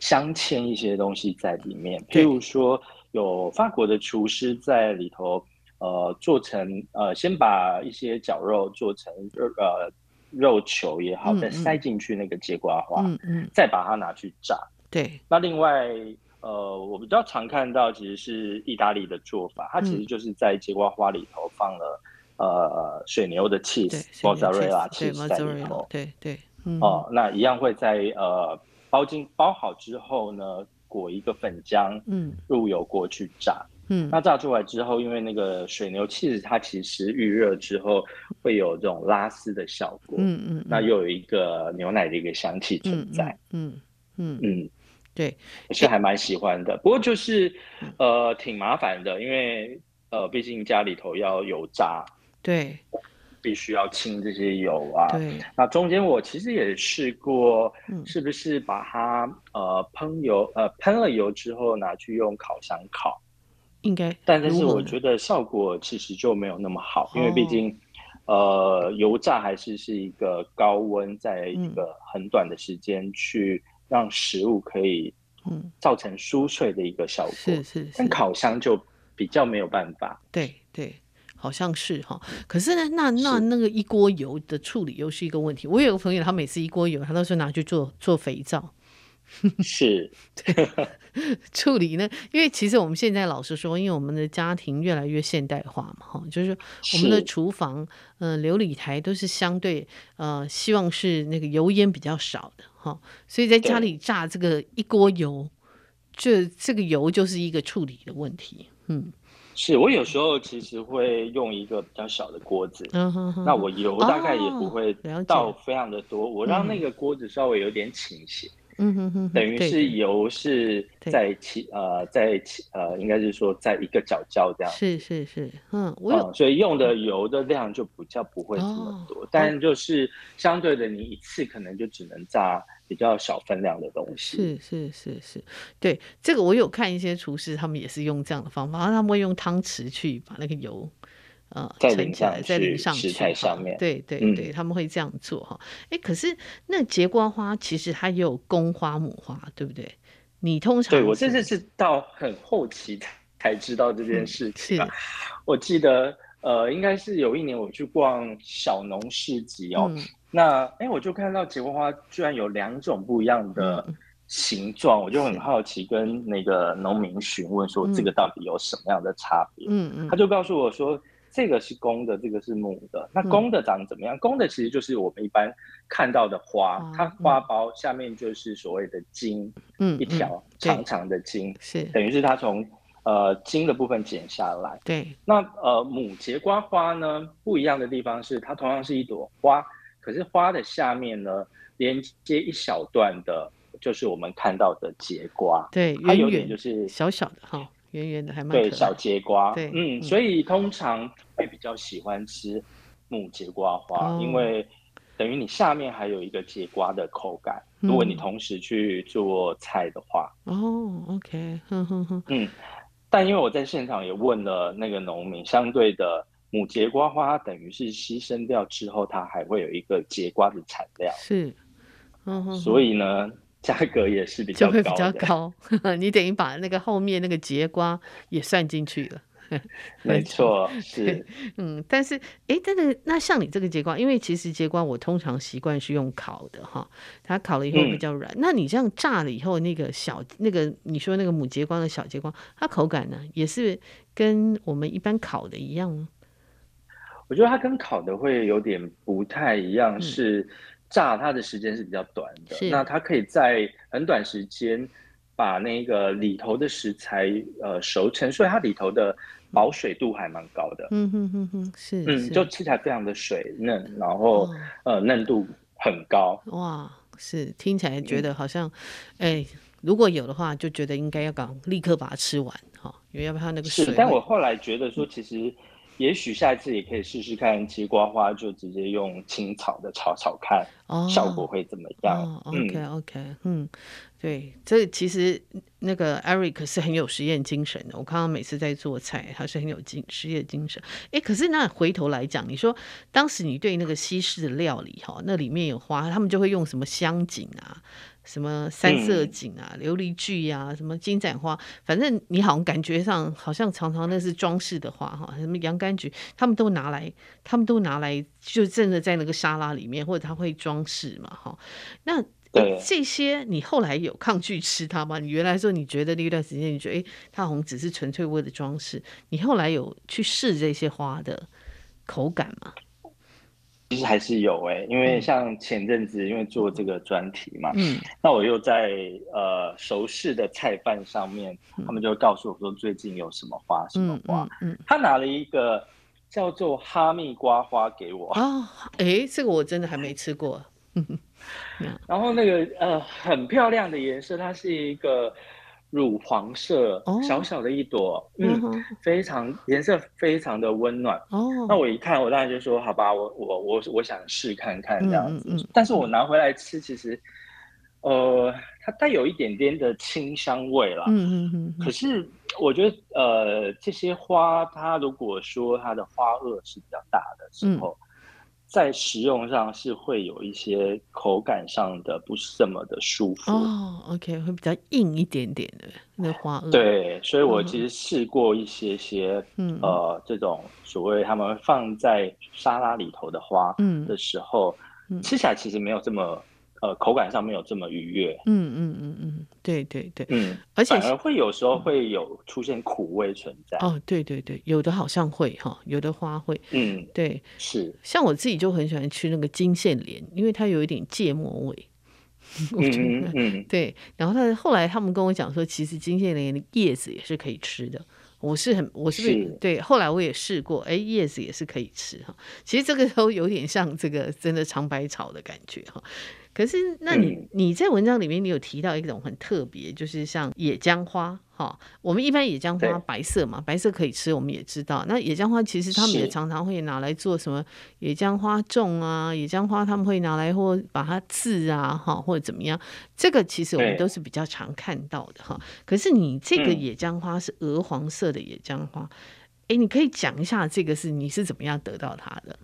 C: 镶嵌一些东西在里面，譬如说有法国的厨师在里头，呃，做成呃，先把一些绞肉做成呃肉球也好，再塞进去那个节瓜花，嗯嗯，再把它拿去炸。
A: 对，
C: 那另外呃，我比较常看到其实是意大利的做法，它其实就是在节瓜花里头放了呃水牛的 cheese，mozzarella cheese 在里头，
A: 对对，
C: 哦，那一样会在呃。包进包好之后呢，裹一个粉浆，嗯，入油锅去炸，嗯，那炸出来之后，因为那个水牛起司它其实预热之后会有这种拉丝的效果，嗯嗯，嗯，那又有一个牛奶的一个香气存在，嗯
A: 嗯嗯，嗯，对，
C: 我是还蛮喜欢的，不过就是呃挺麻烦的，因为呃毕竟家里头要油炸，
A: 对。
C: 必须要清这些油啊。对。那中间我其实也试过，是不是把它、嗯、呃喷油呃喷了油之后拿去用烤箱烤？
A: 应该。
C: 但但是我觉得效果其实就没有那么好，因为毕竟呃油炸还是是一个高温，在一个很短的时间去让食物可以嗯造成酥脆的一个效果。是是，是。但烤箱就比较没有办法。
A: 对对。好像是哈，可是呢，那那那个一锅油的处理又是一个问题。我有个朋友，他每次一锅油，他都是拿去做做肥皂。
C: 是，
A: 对，处理呢，因为其实我们现在老实说，因为我们的家庭越来越现代化嘛，哈，就是我们的厨房，嗯、呃，流理台都是相对呃，希望是那个油烟比较少的哈，所以在家里炸这个一锅油，这这个油就是一个处理的问题，嗯。
C: 是我有时候其实会用一个比较小的锅子，嗯哼哼，那我油大概也不会倒非常的多，哦、我让那个锅子稍微有点倾斜，嗯哼哼，等于是油是在起呃在起呃应该是说在一个角角这样，
A: 是是是，嗯，我
C: 所以用的油的量就比较不会这么多，哦、但就是相对的，你一次可能就只能炸。比较小分量的东西。
A: 是是是是，对这个我有看一些厨师，他们也是用这样的方法，他们会用汤匙去把那个油呃盛起来，再淋上去，
C: 食材上面，
A: 对对对、嗯，他们会这样做哈。哎，可是那节瓜花其实它也有公花母花，对不对？你通常
C: 对我这次是到很后期才知道这件事情、我记得呃，应该是有一年我去逛小农市集哦。嗯那哎，我就看到节瓜花居然有两种不一样的形状，嗯，我就很好奇，跟那个农民询问说，这个到底有什么样的差别？嗯嗯，他就告诉我说，这个是公的，这个是母的。那公的长怎么样？嗯、公的其实就是我们一般看到的花，嗯、它花苞下面就是所谓的茎，嗯，一条长长的茎，是等于是它从呃茎的部分剪下来。对，那呃母节瓜花呢，不一样的地方是，它同样是一朵花。可是花的下面呢，连接一小段的，就是我们看到的节瓜。
A: 对，它有点就是小小的哈，圆圆的还蛮。
C: 对，小节瓜。对，嗯，所以通常会比较喜欢吃母节瓜花，哦，因为等于你下面还有一个节瓜的口感。嗯。如果你同时去做菜的话。
A: 哦，OK，哼哼哼。
C: 嗯，但因为我在现场也问了那个农民，相对的。母节瓜花等于是牺牲掉之后，它还会有一个节瓜的产量，
A: 是，
C: 嗯哼，所以呢，价格也是比较高，就会比较高。
A: 你等于把那个后面那个节瓜也算进去了，
C: 没错，是，
A: 嗯，但是，哎，但是那像你这个节瓜，因为其实节瓜我通常习惯是用烤的哈，它烤了以后比较软。嗯、那你这样炸了以后，那个小那个你说那个母节瓜的小节瓜，它口感呢，也是跟我们一般烤的一样吗？
C: 我觉得它跟烤的会有点不太一样，是炸它的时间是比较短的，嗯、那它可以在很短时间把那个里头的食材呃熟成，所以它里头的保水度还蛮高的。嗯哼哼哼，是，嗯，就吃起来非常的水嫩，然后、哦、呃嫩度很高。
A: 哇，是听起来觉得好像，哎、嗯。欸如果有的话，就觉得应该要赶立刻把它吃完哈，因为要不然它那个水。
C: 是，但我后来觉得说，其实也许下一次也可以试试看西瓜花，就直接用青草的炒炒看，哦，效果会怎么样？
A: 哦嗯，OK OK，嗯。对，这其实那个 Eric 是很有实验精神的。我看到每次在做菜，他是很有精实验精神。哎，可是那回头来讲，你说当时你对那个西式的料理哈，那里面有花，他们就会用什么香堇啊，什么三色堇啊、琉璃苣呀，什么金盏花，反正你好像感觉上好像常常那是装饰的花哈，什么洋甘菊，他们都拿来，他们都拿来就真的在那个沙拉里面，或者他会装饰嘛哈，那。这些，你后来有抗拒吃它吗？你原来说你觉得那段时间，你觉得哎，它好像只是纯粹为了装饰。你后来有去试这些花的口感吗？
C: 其实还是有哎、欸，因为像前阵子因为做这个专题嘛，嗯，那我又在呃熟识的菜贩上面，他们就会告诉我说最近有什么花，什么花，嗯，嗯，嗯，他拿了一个叫做哈密瓜花给我。
A: 啊，哎，这个我真的还没吃过。
C: 然后那个呃很漂亮的颜色，它是一个乳黄色，小小的一朵，哦、嗯，嗯，非常颜色非常的温暖。哦，那我一看，我当然就说好吧，我我我我想试看看这样子。但是我拿回来吃，其实呃它带有一点点的清香味啦。嗯嗯嗯。可是我觉得呃这些花，它如果说它的花萼是比较大的时候。嗯在食用上是会有一些口感上的不是这么的舒服
A: 哦。OK，会比较硬一点点的那花萼。
C: 对，所以我其实试过一些些，嗯，呃，这种所谓他们放在沙拉里头的花，嗯，的时候，嗯，吃起来其实没有这么。呃，口感上没有这么愉悦。
A: 嗯嗯嗯嗯，对对对，
C: 嗯，而且反而会有时候会有出现苦味存在。
A: 哦，对对对，有的好像会哈，有的花会。
C: 嗯，
A: 对，
C: 是。像
A: 我自己就很喜欢吃那个金线莲，因为它有一点芥末味。我觉得
C: 嗯嗯，
A: 对。然后他后来他们跟我讲说，其实金线莲的叶子也是可以吃的。我是很，我是，是对。后来我也试过，哎，叶子也是可以吃哈。其实这个都有点像这个真的长白草的感觉哈。可是，那你、嗯、你在文章里面，你有提到一种很特别，就是像野姜花，哈，我们一般野姜花白色嘛，白色可以吃，我们也知道。那野姜花其实他们也常常会拿来做什么野姜花粽啊，野姜花他们会拿来或把它刺啊，哈，或者怎么样，这个其实我们都是比较常看到的哈。可是你这个野姜花是鹅黄色的野姜花，哎、嗯，你可以讲一下这个是你是怎么样得到它的？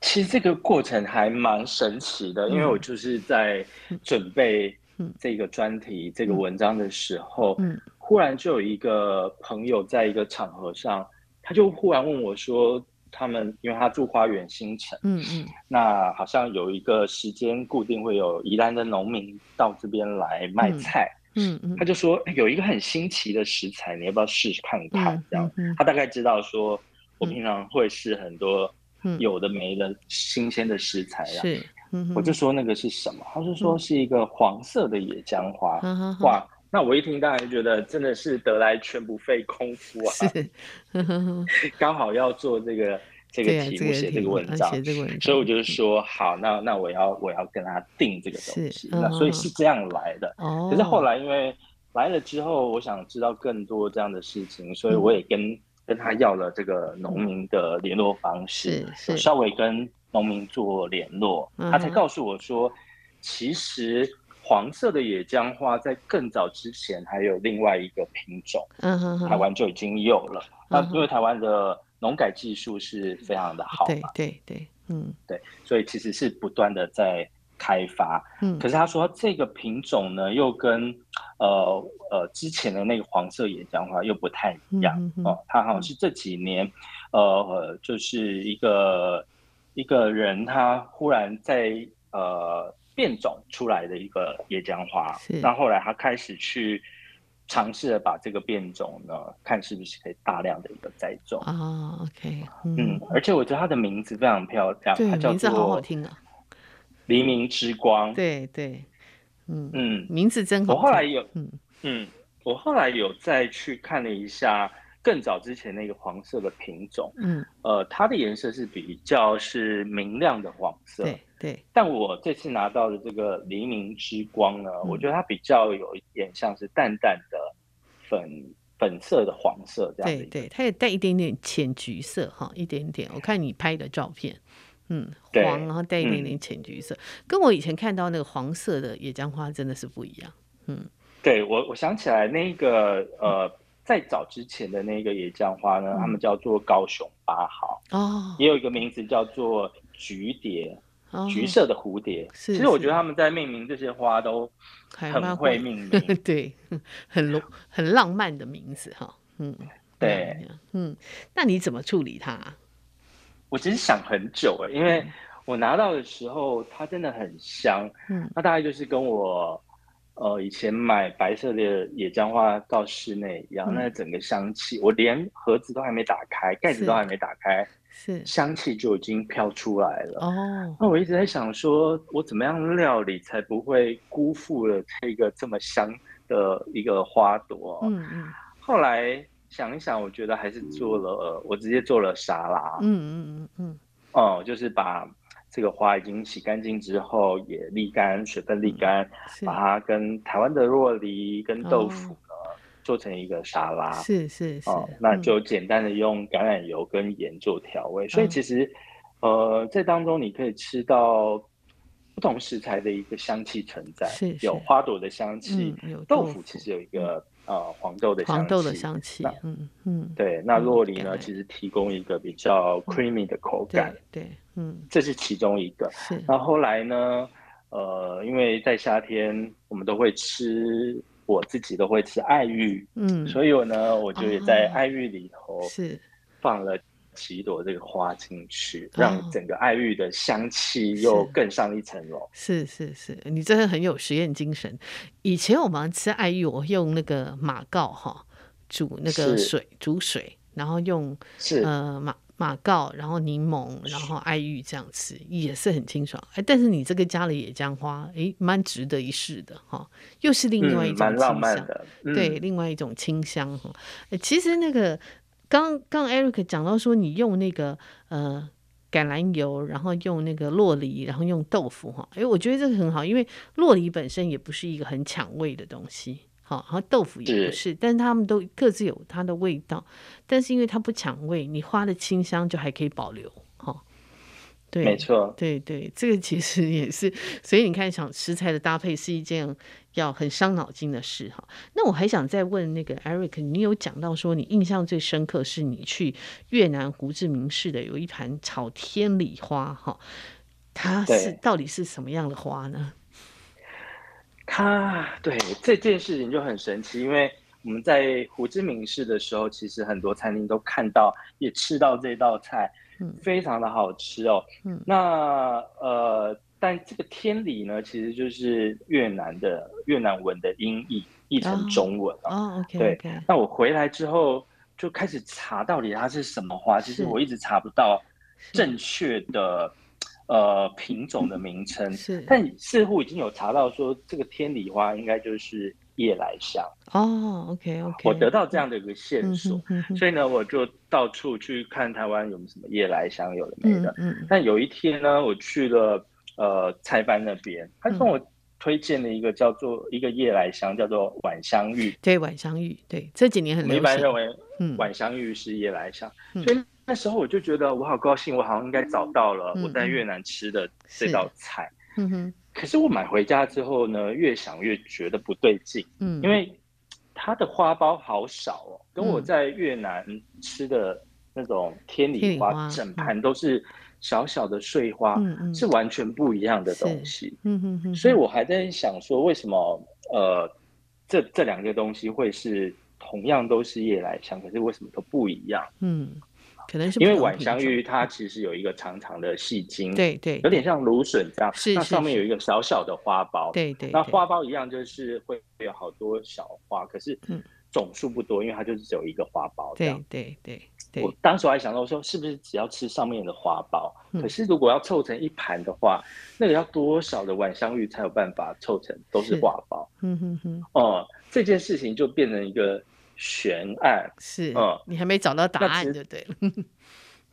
C: 其实这个过程还蛮神奇的，因为我就是在准备这个专题、这个文章的时候，忽然就有一个朋友在一个场合上，他就忽然问我说：“他们因为他住花园新城，嗯嗯，那好像有一个时间固定会有宜兰的农民到这边来卖菜，嗯嗯，他就说有一个很新奇的食材，你要不要试试看看？这样，他大概知道说我平常会试很多。”有的没的新鲜的食材啊，是，我就说那个是什么？他就说是一个黄色的野姜花。哇，那我一听当然觉得真的是得来全不费工夫啊，是，刚好要做这个这个题目写这个文章，所以我就说好，那那我要我要跟他定这个东西，那所以是这样来的。可是后来因为来了之后，我想知道更多这样的事情，所以我也跟。跟他要了这个农民的联络方式，稍微跟农民做联络，他才告诉我说，其实黄色的野姜花在更早之前还有另外一个品种，台湾就已经有了。那因为台湾的农改技术是非常的好嘛，
A: 对对对，嗯，
C: 对，所以其实是不断的在。开发，嗯，可是他说这个品种呢，又跟呃呃之前的那个黄色野姜花又不太一样，嗯嗯、哦，他好像是这几年，呃呃，就是一个一个人他忽然在呃变种出来的一个野姜花，那后，后来他开始去尝试着把这个变种呢，看是不是可以大量的一个栽种。啊、
A: 哦、，OK，
C: 嗯，嗯，而且我觉得它的名字非常漂亮，它叫做
A: 名字好好听啊。
C: 黎明之光，
A: 对对，嗯嗯，名字真好。
C: 我后来有，嗯嗯，我后来有再去看了一下更早之前那个黄色的品种，
A: 嗯，
C: 呃，它的颜色是比较是明亮的黄色，
A: 对对。
C: 但我这次拿到的这个黎明之光呢，嗯，我觉得它比较有一点像是淡淡的粉粉色的黄色这样子，
A: 对对，它也带一点点浅橘色哈，一点点。我看你拍的照片，嗯，黄然后带一点点浅橘色，嗯，跟我以前看到那个黄色的野姜花真的是不一样，嗯。
C: 对我，我想起来那个呃，在早之前的那个野姜花呢，他、嗯、们叫做高雄八号
A: 哦，
C: 也有一个名字叫做橘蝶，
A: 哦、
C: 橘色的蝴蝶。
A: 是，
C: 其实我觉得他们在命名这些花都很会命 名，
A: 对，很很浪漫的名字哈。嗯，
C: 对，
A: 嗯，那你怎么处理它？
C: 我其实想很久了，因为我拿到的时候它真的很香。
A: 嗯，
C: 那大概就是跟我。呃，以前买白色的野姜花到室内一样，嗯、那整个香气，我连盒子都还没打开，盖子都还没打开，
A: 是
C: 香气就已经飘出来了。
A: 哦，
C: 那我一直在想说，我怎么样料理才不会辜负了这个这么香的一个花朵？
A: 嗯嗯。
C: 后来想一想，我觉得还是做了，我直接做了沙拉。
A: 嗯嗯嗯嗯。
C: 哦，就是把。这个花已经洗干净之后，也沥干，水分沥干，嗯、把它跟台湾的若梨跟豆腐呢、哦、做成一个沙拉。
A: 是是是、
C: 哦，那就简单的用橄榄油跟盐做调味。嗯、所以其实，呃，在当中你可以吃到不同食材的一个香气存在，
A: 是是
C: 有花朵的香气，
A: 嗯、有
C: 豆腐其实有一个。嗯呃，黄豆的香气，
A: 黄豆的香气，嗯嗯，
C: 对。那洛梨呢、嗯，其实提供一个比较 creamy 的口感，
A: 对，嗯，
C: 这是其中一个。
A: 是。
C: 那后来呢，呃，因为在夏天我们都会吃，我自己都会吃爱玉，
A: 嗯，
C: 所以我呢，我就也在爱玉里头
A: 是
C: 放了。几朵这个花进去，让整个爱玉的香气又更上一层楼。
A: 是是是，你真的很有实验精神。以前我们吃爱玉，我用那个马告哈煮那个水煮水，然后用
C: 是
A: 呃马马告，然后柠檬，然后爱玉这样吃，也是很清爽。哎，但是你这个加了野姜花，哎，蛮值得一试的哈。又是另外一
C: 种浪漫的、嗯。
A: 对，另外一种清香哈。其实那个。刚刚 Eric 讲到说，你用那个呃橄榄油，然后用那个洛梨，然后用豆腐哈，哎，我觉得这个很好，因为洛梨本身也不是一个很抢味的东西，好，然后豆腐也不是，是，但是他们都各自有它的味道，但是因为它不抢味，你花的清香就还可以保留，哈。对，
C: 没错，
A: 对对，这个其实也是，所以你看，想食材的搭配是一件要很伤脑筋的事哈。那我还想再问那个 Eric，你有讲到说你印象最深刻是你去越南胡志明市的有一盘炒天理花哈，它是到底是什么样的花呢？
C: 它对这件事情就很神奇，因为我们在胡志明市的时候，其实很多餐厅都看到也吃到这道菜。非常的好吃哦。
A: 嗯，
C: 那呃，但这个天理呢，其实就是越南的越南文的音译，译成中文
A: 哦。哦，OK，
C: 对。那我回来之后就开始查到底它是什么花，其实我一直查不到正确的呃品种的名称。
A: 是，
C: 但似乎已经有查到说这个天理花应该就是。夜来香
A: 哦，OK OK，
C: 我得到这样的一个线索，所以呢，我就到处去看台湾有什么夜来香，有的没的。
A: 嗯嗯、
C: 但有一天呢，我去了呃菜班那边，他跟我推荐了一个叫做一个夜来香，叫做晚香玉。
A: 对，晚香玉，对，这几年很流行。
C: 一般认为，晚香玉是夜来香，嗯，所以那时候我就觉得我好高兴，我好像应该找到了我在越南吃的这道菜。
A: 嗯哼。
C: 可是我买回家之后呢，越想越觉得不对劲，
A: 嗯，
C: 因为它的花苞好少哦，跟我在越南吃的那种天理花，整盘都是小小的碎花，
A: 嗯，
C: 是完全不一样的东西，
A: 嗯嗯嗯，
C: 所以我还在想说，为什么呃，这这两个东西会是同样都是夜来香，可是为什么都不一样？
A: 嗯。可能是
C: 因为晚香玉它其实有一个长长的细茎，
A: 对对，
C: 有点像芦笋这样，
A: 是，
C: 那上面有一个小小的花苞，
A: 对对，
C: 那花苞一样就是会有好多小花，可是总数不多，因为它就是只有一个花苞这样，
A: 对对对对。
C: 我当时还想到说，是不是只要吃上面的花苞？可是如果要凑成一盘的话，那个要多少的晚香玉才有办法凑成都是花苞？
A: 嗯哼哼。
C: 哦，这件事情就变成一个。悬案。
A: 是，嗯，你还没找到答案就对了。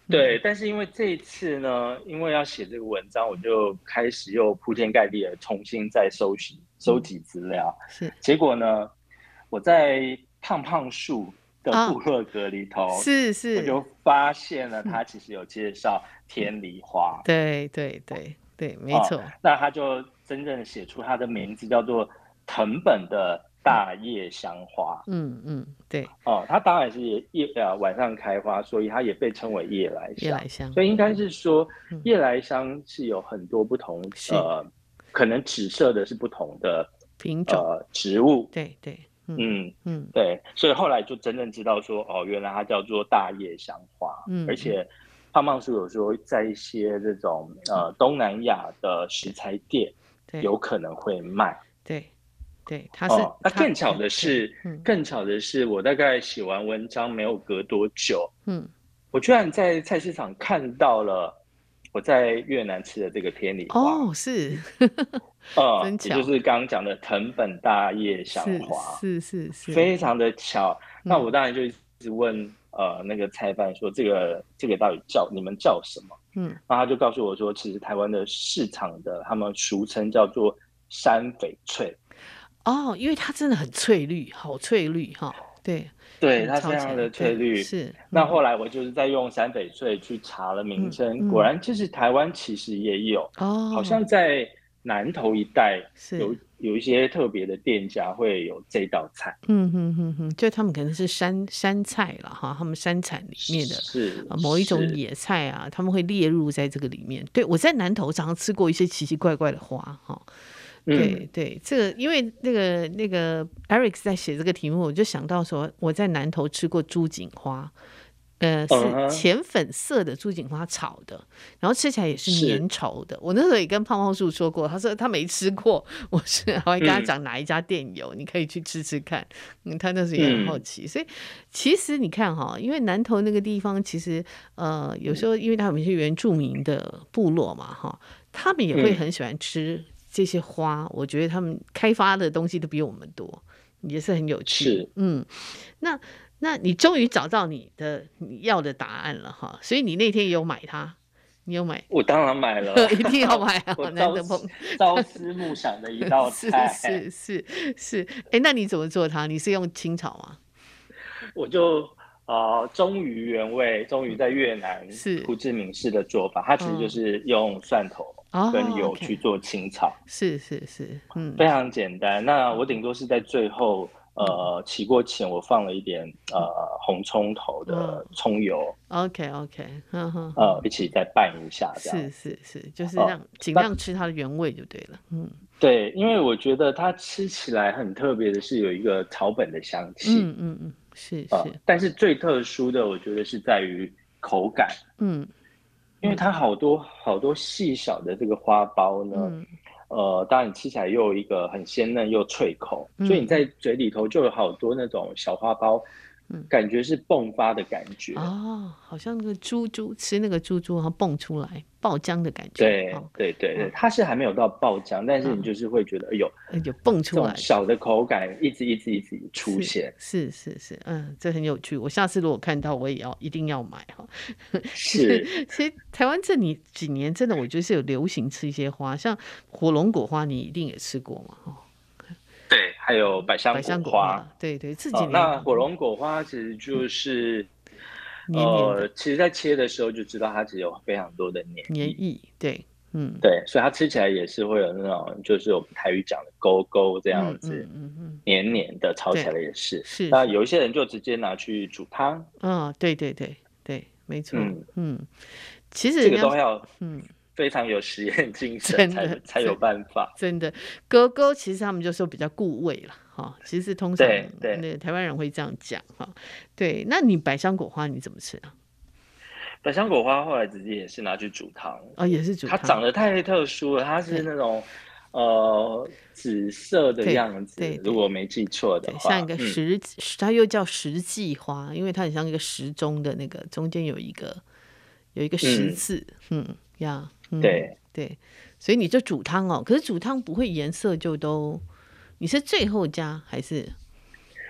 C: 对，但是因为这一次呢，因为要写这个文章，我就开始又铺天盖地的重新再收集、收集资料。
A: 是，
C: 结果呢，我在胖胖树的部落格里头，
A: 哦、是是，
C: 我就发现了他其实有介绍天梨花。
A: 对对对对，没错、哦。
C: 那他就真正写出他的名字叫做藤本的。大叶香花，
A: 嗯嗯，对，
C: 哦，它当然是夜呃晚上开花，所以它也被称为夜来香。
A: 夜来香，
C: 所以应该是说，夜来香是有很多不同、嗯、呃，可能紫色的是不同的
A: 品种
C: 呃植物。
A: 对对，
C: 嗯嗯，对，所以后来就真正知道说，哦，原来它叫做大叶香花。嗯，而且胖胖叔有说，在一些这种呃东南亚的食材店，有可能会卖。
A: 对。对，他是。哦，
C: 那更巧的是，嗯、更巧的是，我大概写完文章没有隔多久，嗯，我居然在菜市场看到了我在越南吃的这个天理花。
A: 哦，是，
C: 呃、嗯，也就是刚刚讲的藤本大叶香花，
A: 是是是，是，
C: 非常的巧。嗯、那我当然就一直问呃那个菜贩说，这个这个到底叫你们叫什么？嗯，然后他就告诉我说，其实台湾的市场的他们俗称叫做山翡翠。
A: 哦，因为它真的很翠绿，好翠绿哈、哦，对，
C: 对，它非常的翠绿。是、嗯，那后来我就是在用山翡翠去查了名称、嗯，果然就是台湾其实也有，哦，好像在南投一带有有一些特别的店家会有这道菜。
A: 嗯哼哼哼，就他们可能是山山菜了哈，他们山产里面的是某一种野菜啊，他们会列入在这个里面。对，我在南投常常吃过一些奇奇怪怪的花哈。对对，这个因为那个那个 Eric 在写这个题目，我就想到说，我在南头吃过朱槿花，呃，是浅粉色的朱槿花炒的，然后吃起来也是粘稠的。我那时候也跟胖胖树说过，他说他没吃过，我是还会跟他讲哪一家店有，嗯、你可以去吃吃看。嗯，他那时候也很好奇，嗯、所以其实你看哈，因为南头那个地方，其实呃，有时候因为他们是原住民的部落嘛，哈，他们也会很喜欢吃。这些花，我觉得他们开发的东西都比我们多，也是很有趣。
C: 是，
A: 嗯，那那你终于找到你的你要的答案了哈，所以你那天也有买它，你有买？
C: 我当然买了，
A: 一定要买啊！
C: 我难得碰朝思暮想的一道 菜，
A: 是是是是。哎，那你怎么做它？你是用青草吗？
C: 我就。呃，忠于原味，忠于在越南胡志明市的做法，它其实就是用蒜头跟油去做清炒，
A: 是是是，嗯，
C: 非常简单。那我顶多是在最后，呃，起锅前我放了一点呃红葱头的葱油
A: ，OK OK，嗯哼，
C: 呃，一起再拌一下，这样
A: 是是是，就是让尽量吃它的原味就对了，嗯，
C: 对，因为我觉得它吃起来很特别的是有一个草本的香气，
A: 嗯嗯嗯。是是、呃，
C: 但是最特殊的，我觉得是在于口感。嗯，因为它好多好多细小的这个花苞呢，嗯、呃，当然你吃起来又有一个很鲜嫩又脆口，嗯，所以你在嘴里头就有好多那种小花苞。嗯，感觉是迸发的感觉
A: 哦，好像那个猪猪吃那个猪猪，然后蹦出来爆浆的感觉。
C: 对、哦、对对对，它是还没有到爆浆，但是你就是会觉得，哎呦，
A: 有蹦出来，
C: 小的口感一直一直一直出现。
A: 是是是，是，嗯，这很有趣。我下次如果看到，我也要一定要买 哈。
C: 是，
A: 其实台湾这里几年真的，我觉得是有流行吃一些花，像火龙果花，你一定也吃过嘛？
C: 对，还有百香果花，
A: 对对，自己、哦、
C: 那火龙果花其实就是，嗯、呃，其实，在切的时候就知道它只有非常多的黏
A: 黏液，对，嗯，
C: 对，所以它吃起来也是会有那种，就是我们台语讲的勾勾这样子，嗯嗯。黏黏的，炒起来也是。是，那有一些人就直接拿去煮汤。
A: 嗯，对对对对，没错，嗯。嗯，其实
C: 这个都要，嗯。非常有实验精神才，才才有办法。
A: 真的，哥哥其实他们就说比较顾胃了哈。其实通常对对台湾人会这样讲哈。对，那你百香果花你怎么吃啊？
C: 百香果花后来直接也是拿去煮汤啊、
A: 哦，也是煮汤。
C: 它长得太特殊了，它是那种呃紫色的样子，对对对，如果没记错的话，
A: 像一个石、嗯，它又叫石际花，因为它很像一个时钟的那个中间有一个有一个十字，嗯呀。嗯
C: 嗯、对
A: 对，所以你就煮汤哦。可是煮汤不会颜色就都，你是最后加还是？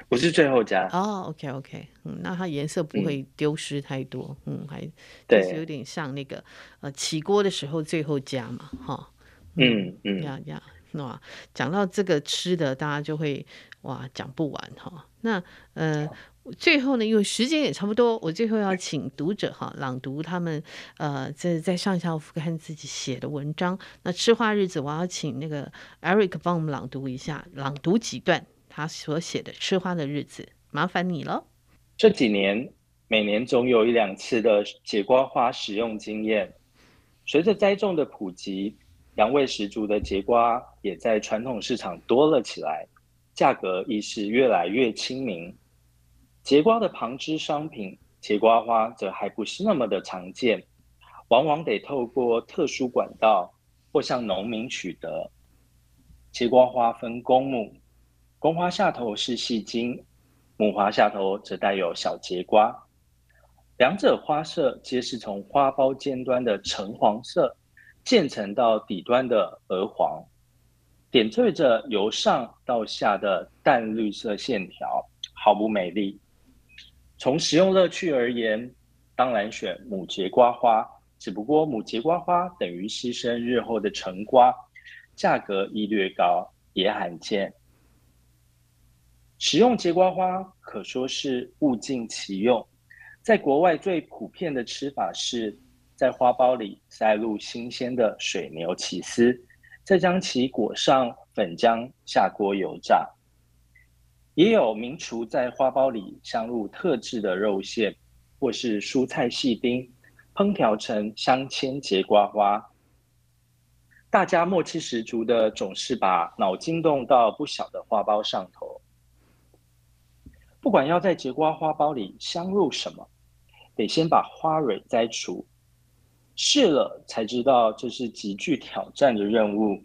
C: 不是最后加
A: 哦，OK OK，嗯，那它颜色不会丢失太多，嗯，嗯还就是有点像那个呃起锅的时候最后加嘛，哈，
C: 嗯嗯，
A: 这样这样，哇，讲到这个吃的，大家就会哇讲不完哈，那呃。最后呢，因为时间也差不多，我最后要请读者哈朗读他们呃在在上下副刊自己写的文章。那吃花日子，我要请那个 Eric 帮我们朗读一下，朗读几段他所写的吃花的日子，麻烦你了。
C: 这几年每年总有一两次的节瓜花使用经验，随着栽种的普及，养味十足的节瓜也在传统市场多了起来，价格亦是越来越亲民。节瓜的旁支商品节瓜花则还不是那么的常见，往往得透过特殊管道或向农民取得。节瓜花分公母，公花下头是细茎，母花下头则带有小节瓜，两者花色皆是从花苞尖端的橙黄色渐层到底端的鹅黄，点缀着由上到下的淡绿色线条，毫不美丽。从食用乐趣而言，当然选母节瓜花。只不过母节瓜花等于牺牲日后的成瓜，价格亦略高，也罕见。食用节瓜花可说是物尽其用。在国外最普遍的吃法是，在花苞里塞入新鲜的水牛起司，再将其裹上粉浆，下锅油炸。也有名厨在花苞里镶入特制的肉馅，或是蔬菜细丁，烹调成香签节瓜花。大家默契十足的，总是把脑筋动到不小的花苞上头。不管要在节瓜花苞里镶入什么，得先把花蕊摘除。试了才知道，这是极具挑战的任务。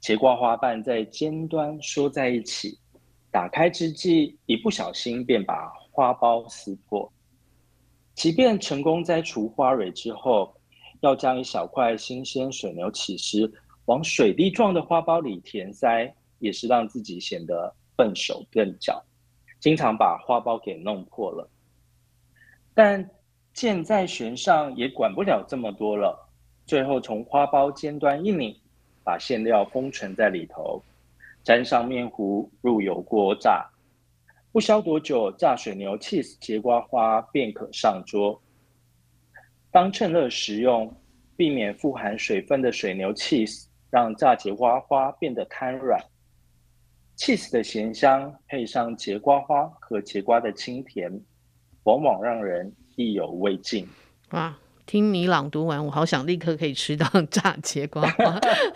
C: 节瓜花瓣在尖端缩在一起。打开之际，一不小心便把花苞撕破。即便成功摘除花蕊之后，要将一小块新鲜水牛起司往水滴状的花苞里填塞，也是让自己显得笨手笨脚，经常把花苞给弄破了。但箭在弦上，也管不了这么多了。最后从花苞尖端一拧，把馅料封存在里头。沾上面糊，入油锅炸，不消多久，炸水牛 cheese 节瓜花便可上桌。当趁热食用，避免富含水分的水牛 cheese 让炸节瓜花变得瘫软。cheese 的咸香配上节瓜花和节瓜的清甜，往往让人意犹未尽。
A: 啊！听你朗读完，我好想立刻可以吃到炸节瓜。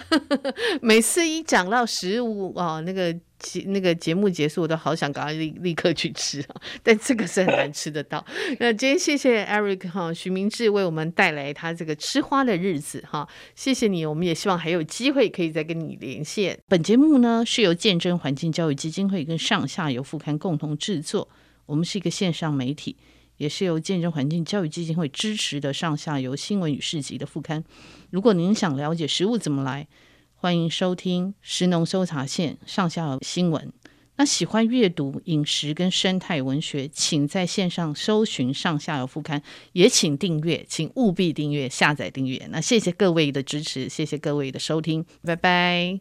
A: 每次一讲到食物哦，那个节那个节目结束，我都好想赶快立立刻去吃啊，但这个是很难吃得到。那今天谢谢 Eric 哈徐明志为我们带来他这个吃花的日子哈，谢谢你。我们也希望还有机会可以再跟你连线。本节目呢是由见证环境教育基金会跟上下游副刊共同制作，我们是一个线上媒体。也是由见证环境教育基金会支持的上下游新闻与市集的副刊。如果您想了解食物怎么来，欢迎收听食农搜查线上下游新闻。那喜欢阅读饮食跟生态文学，请在线上搜寻上下游副刊，也请订阅，请务必订阅、下载订阅。那谢谢各位的支持，谢谢各位的收听，拜拜。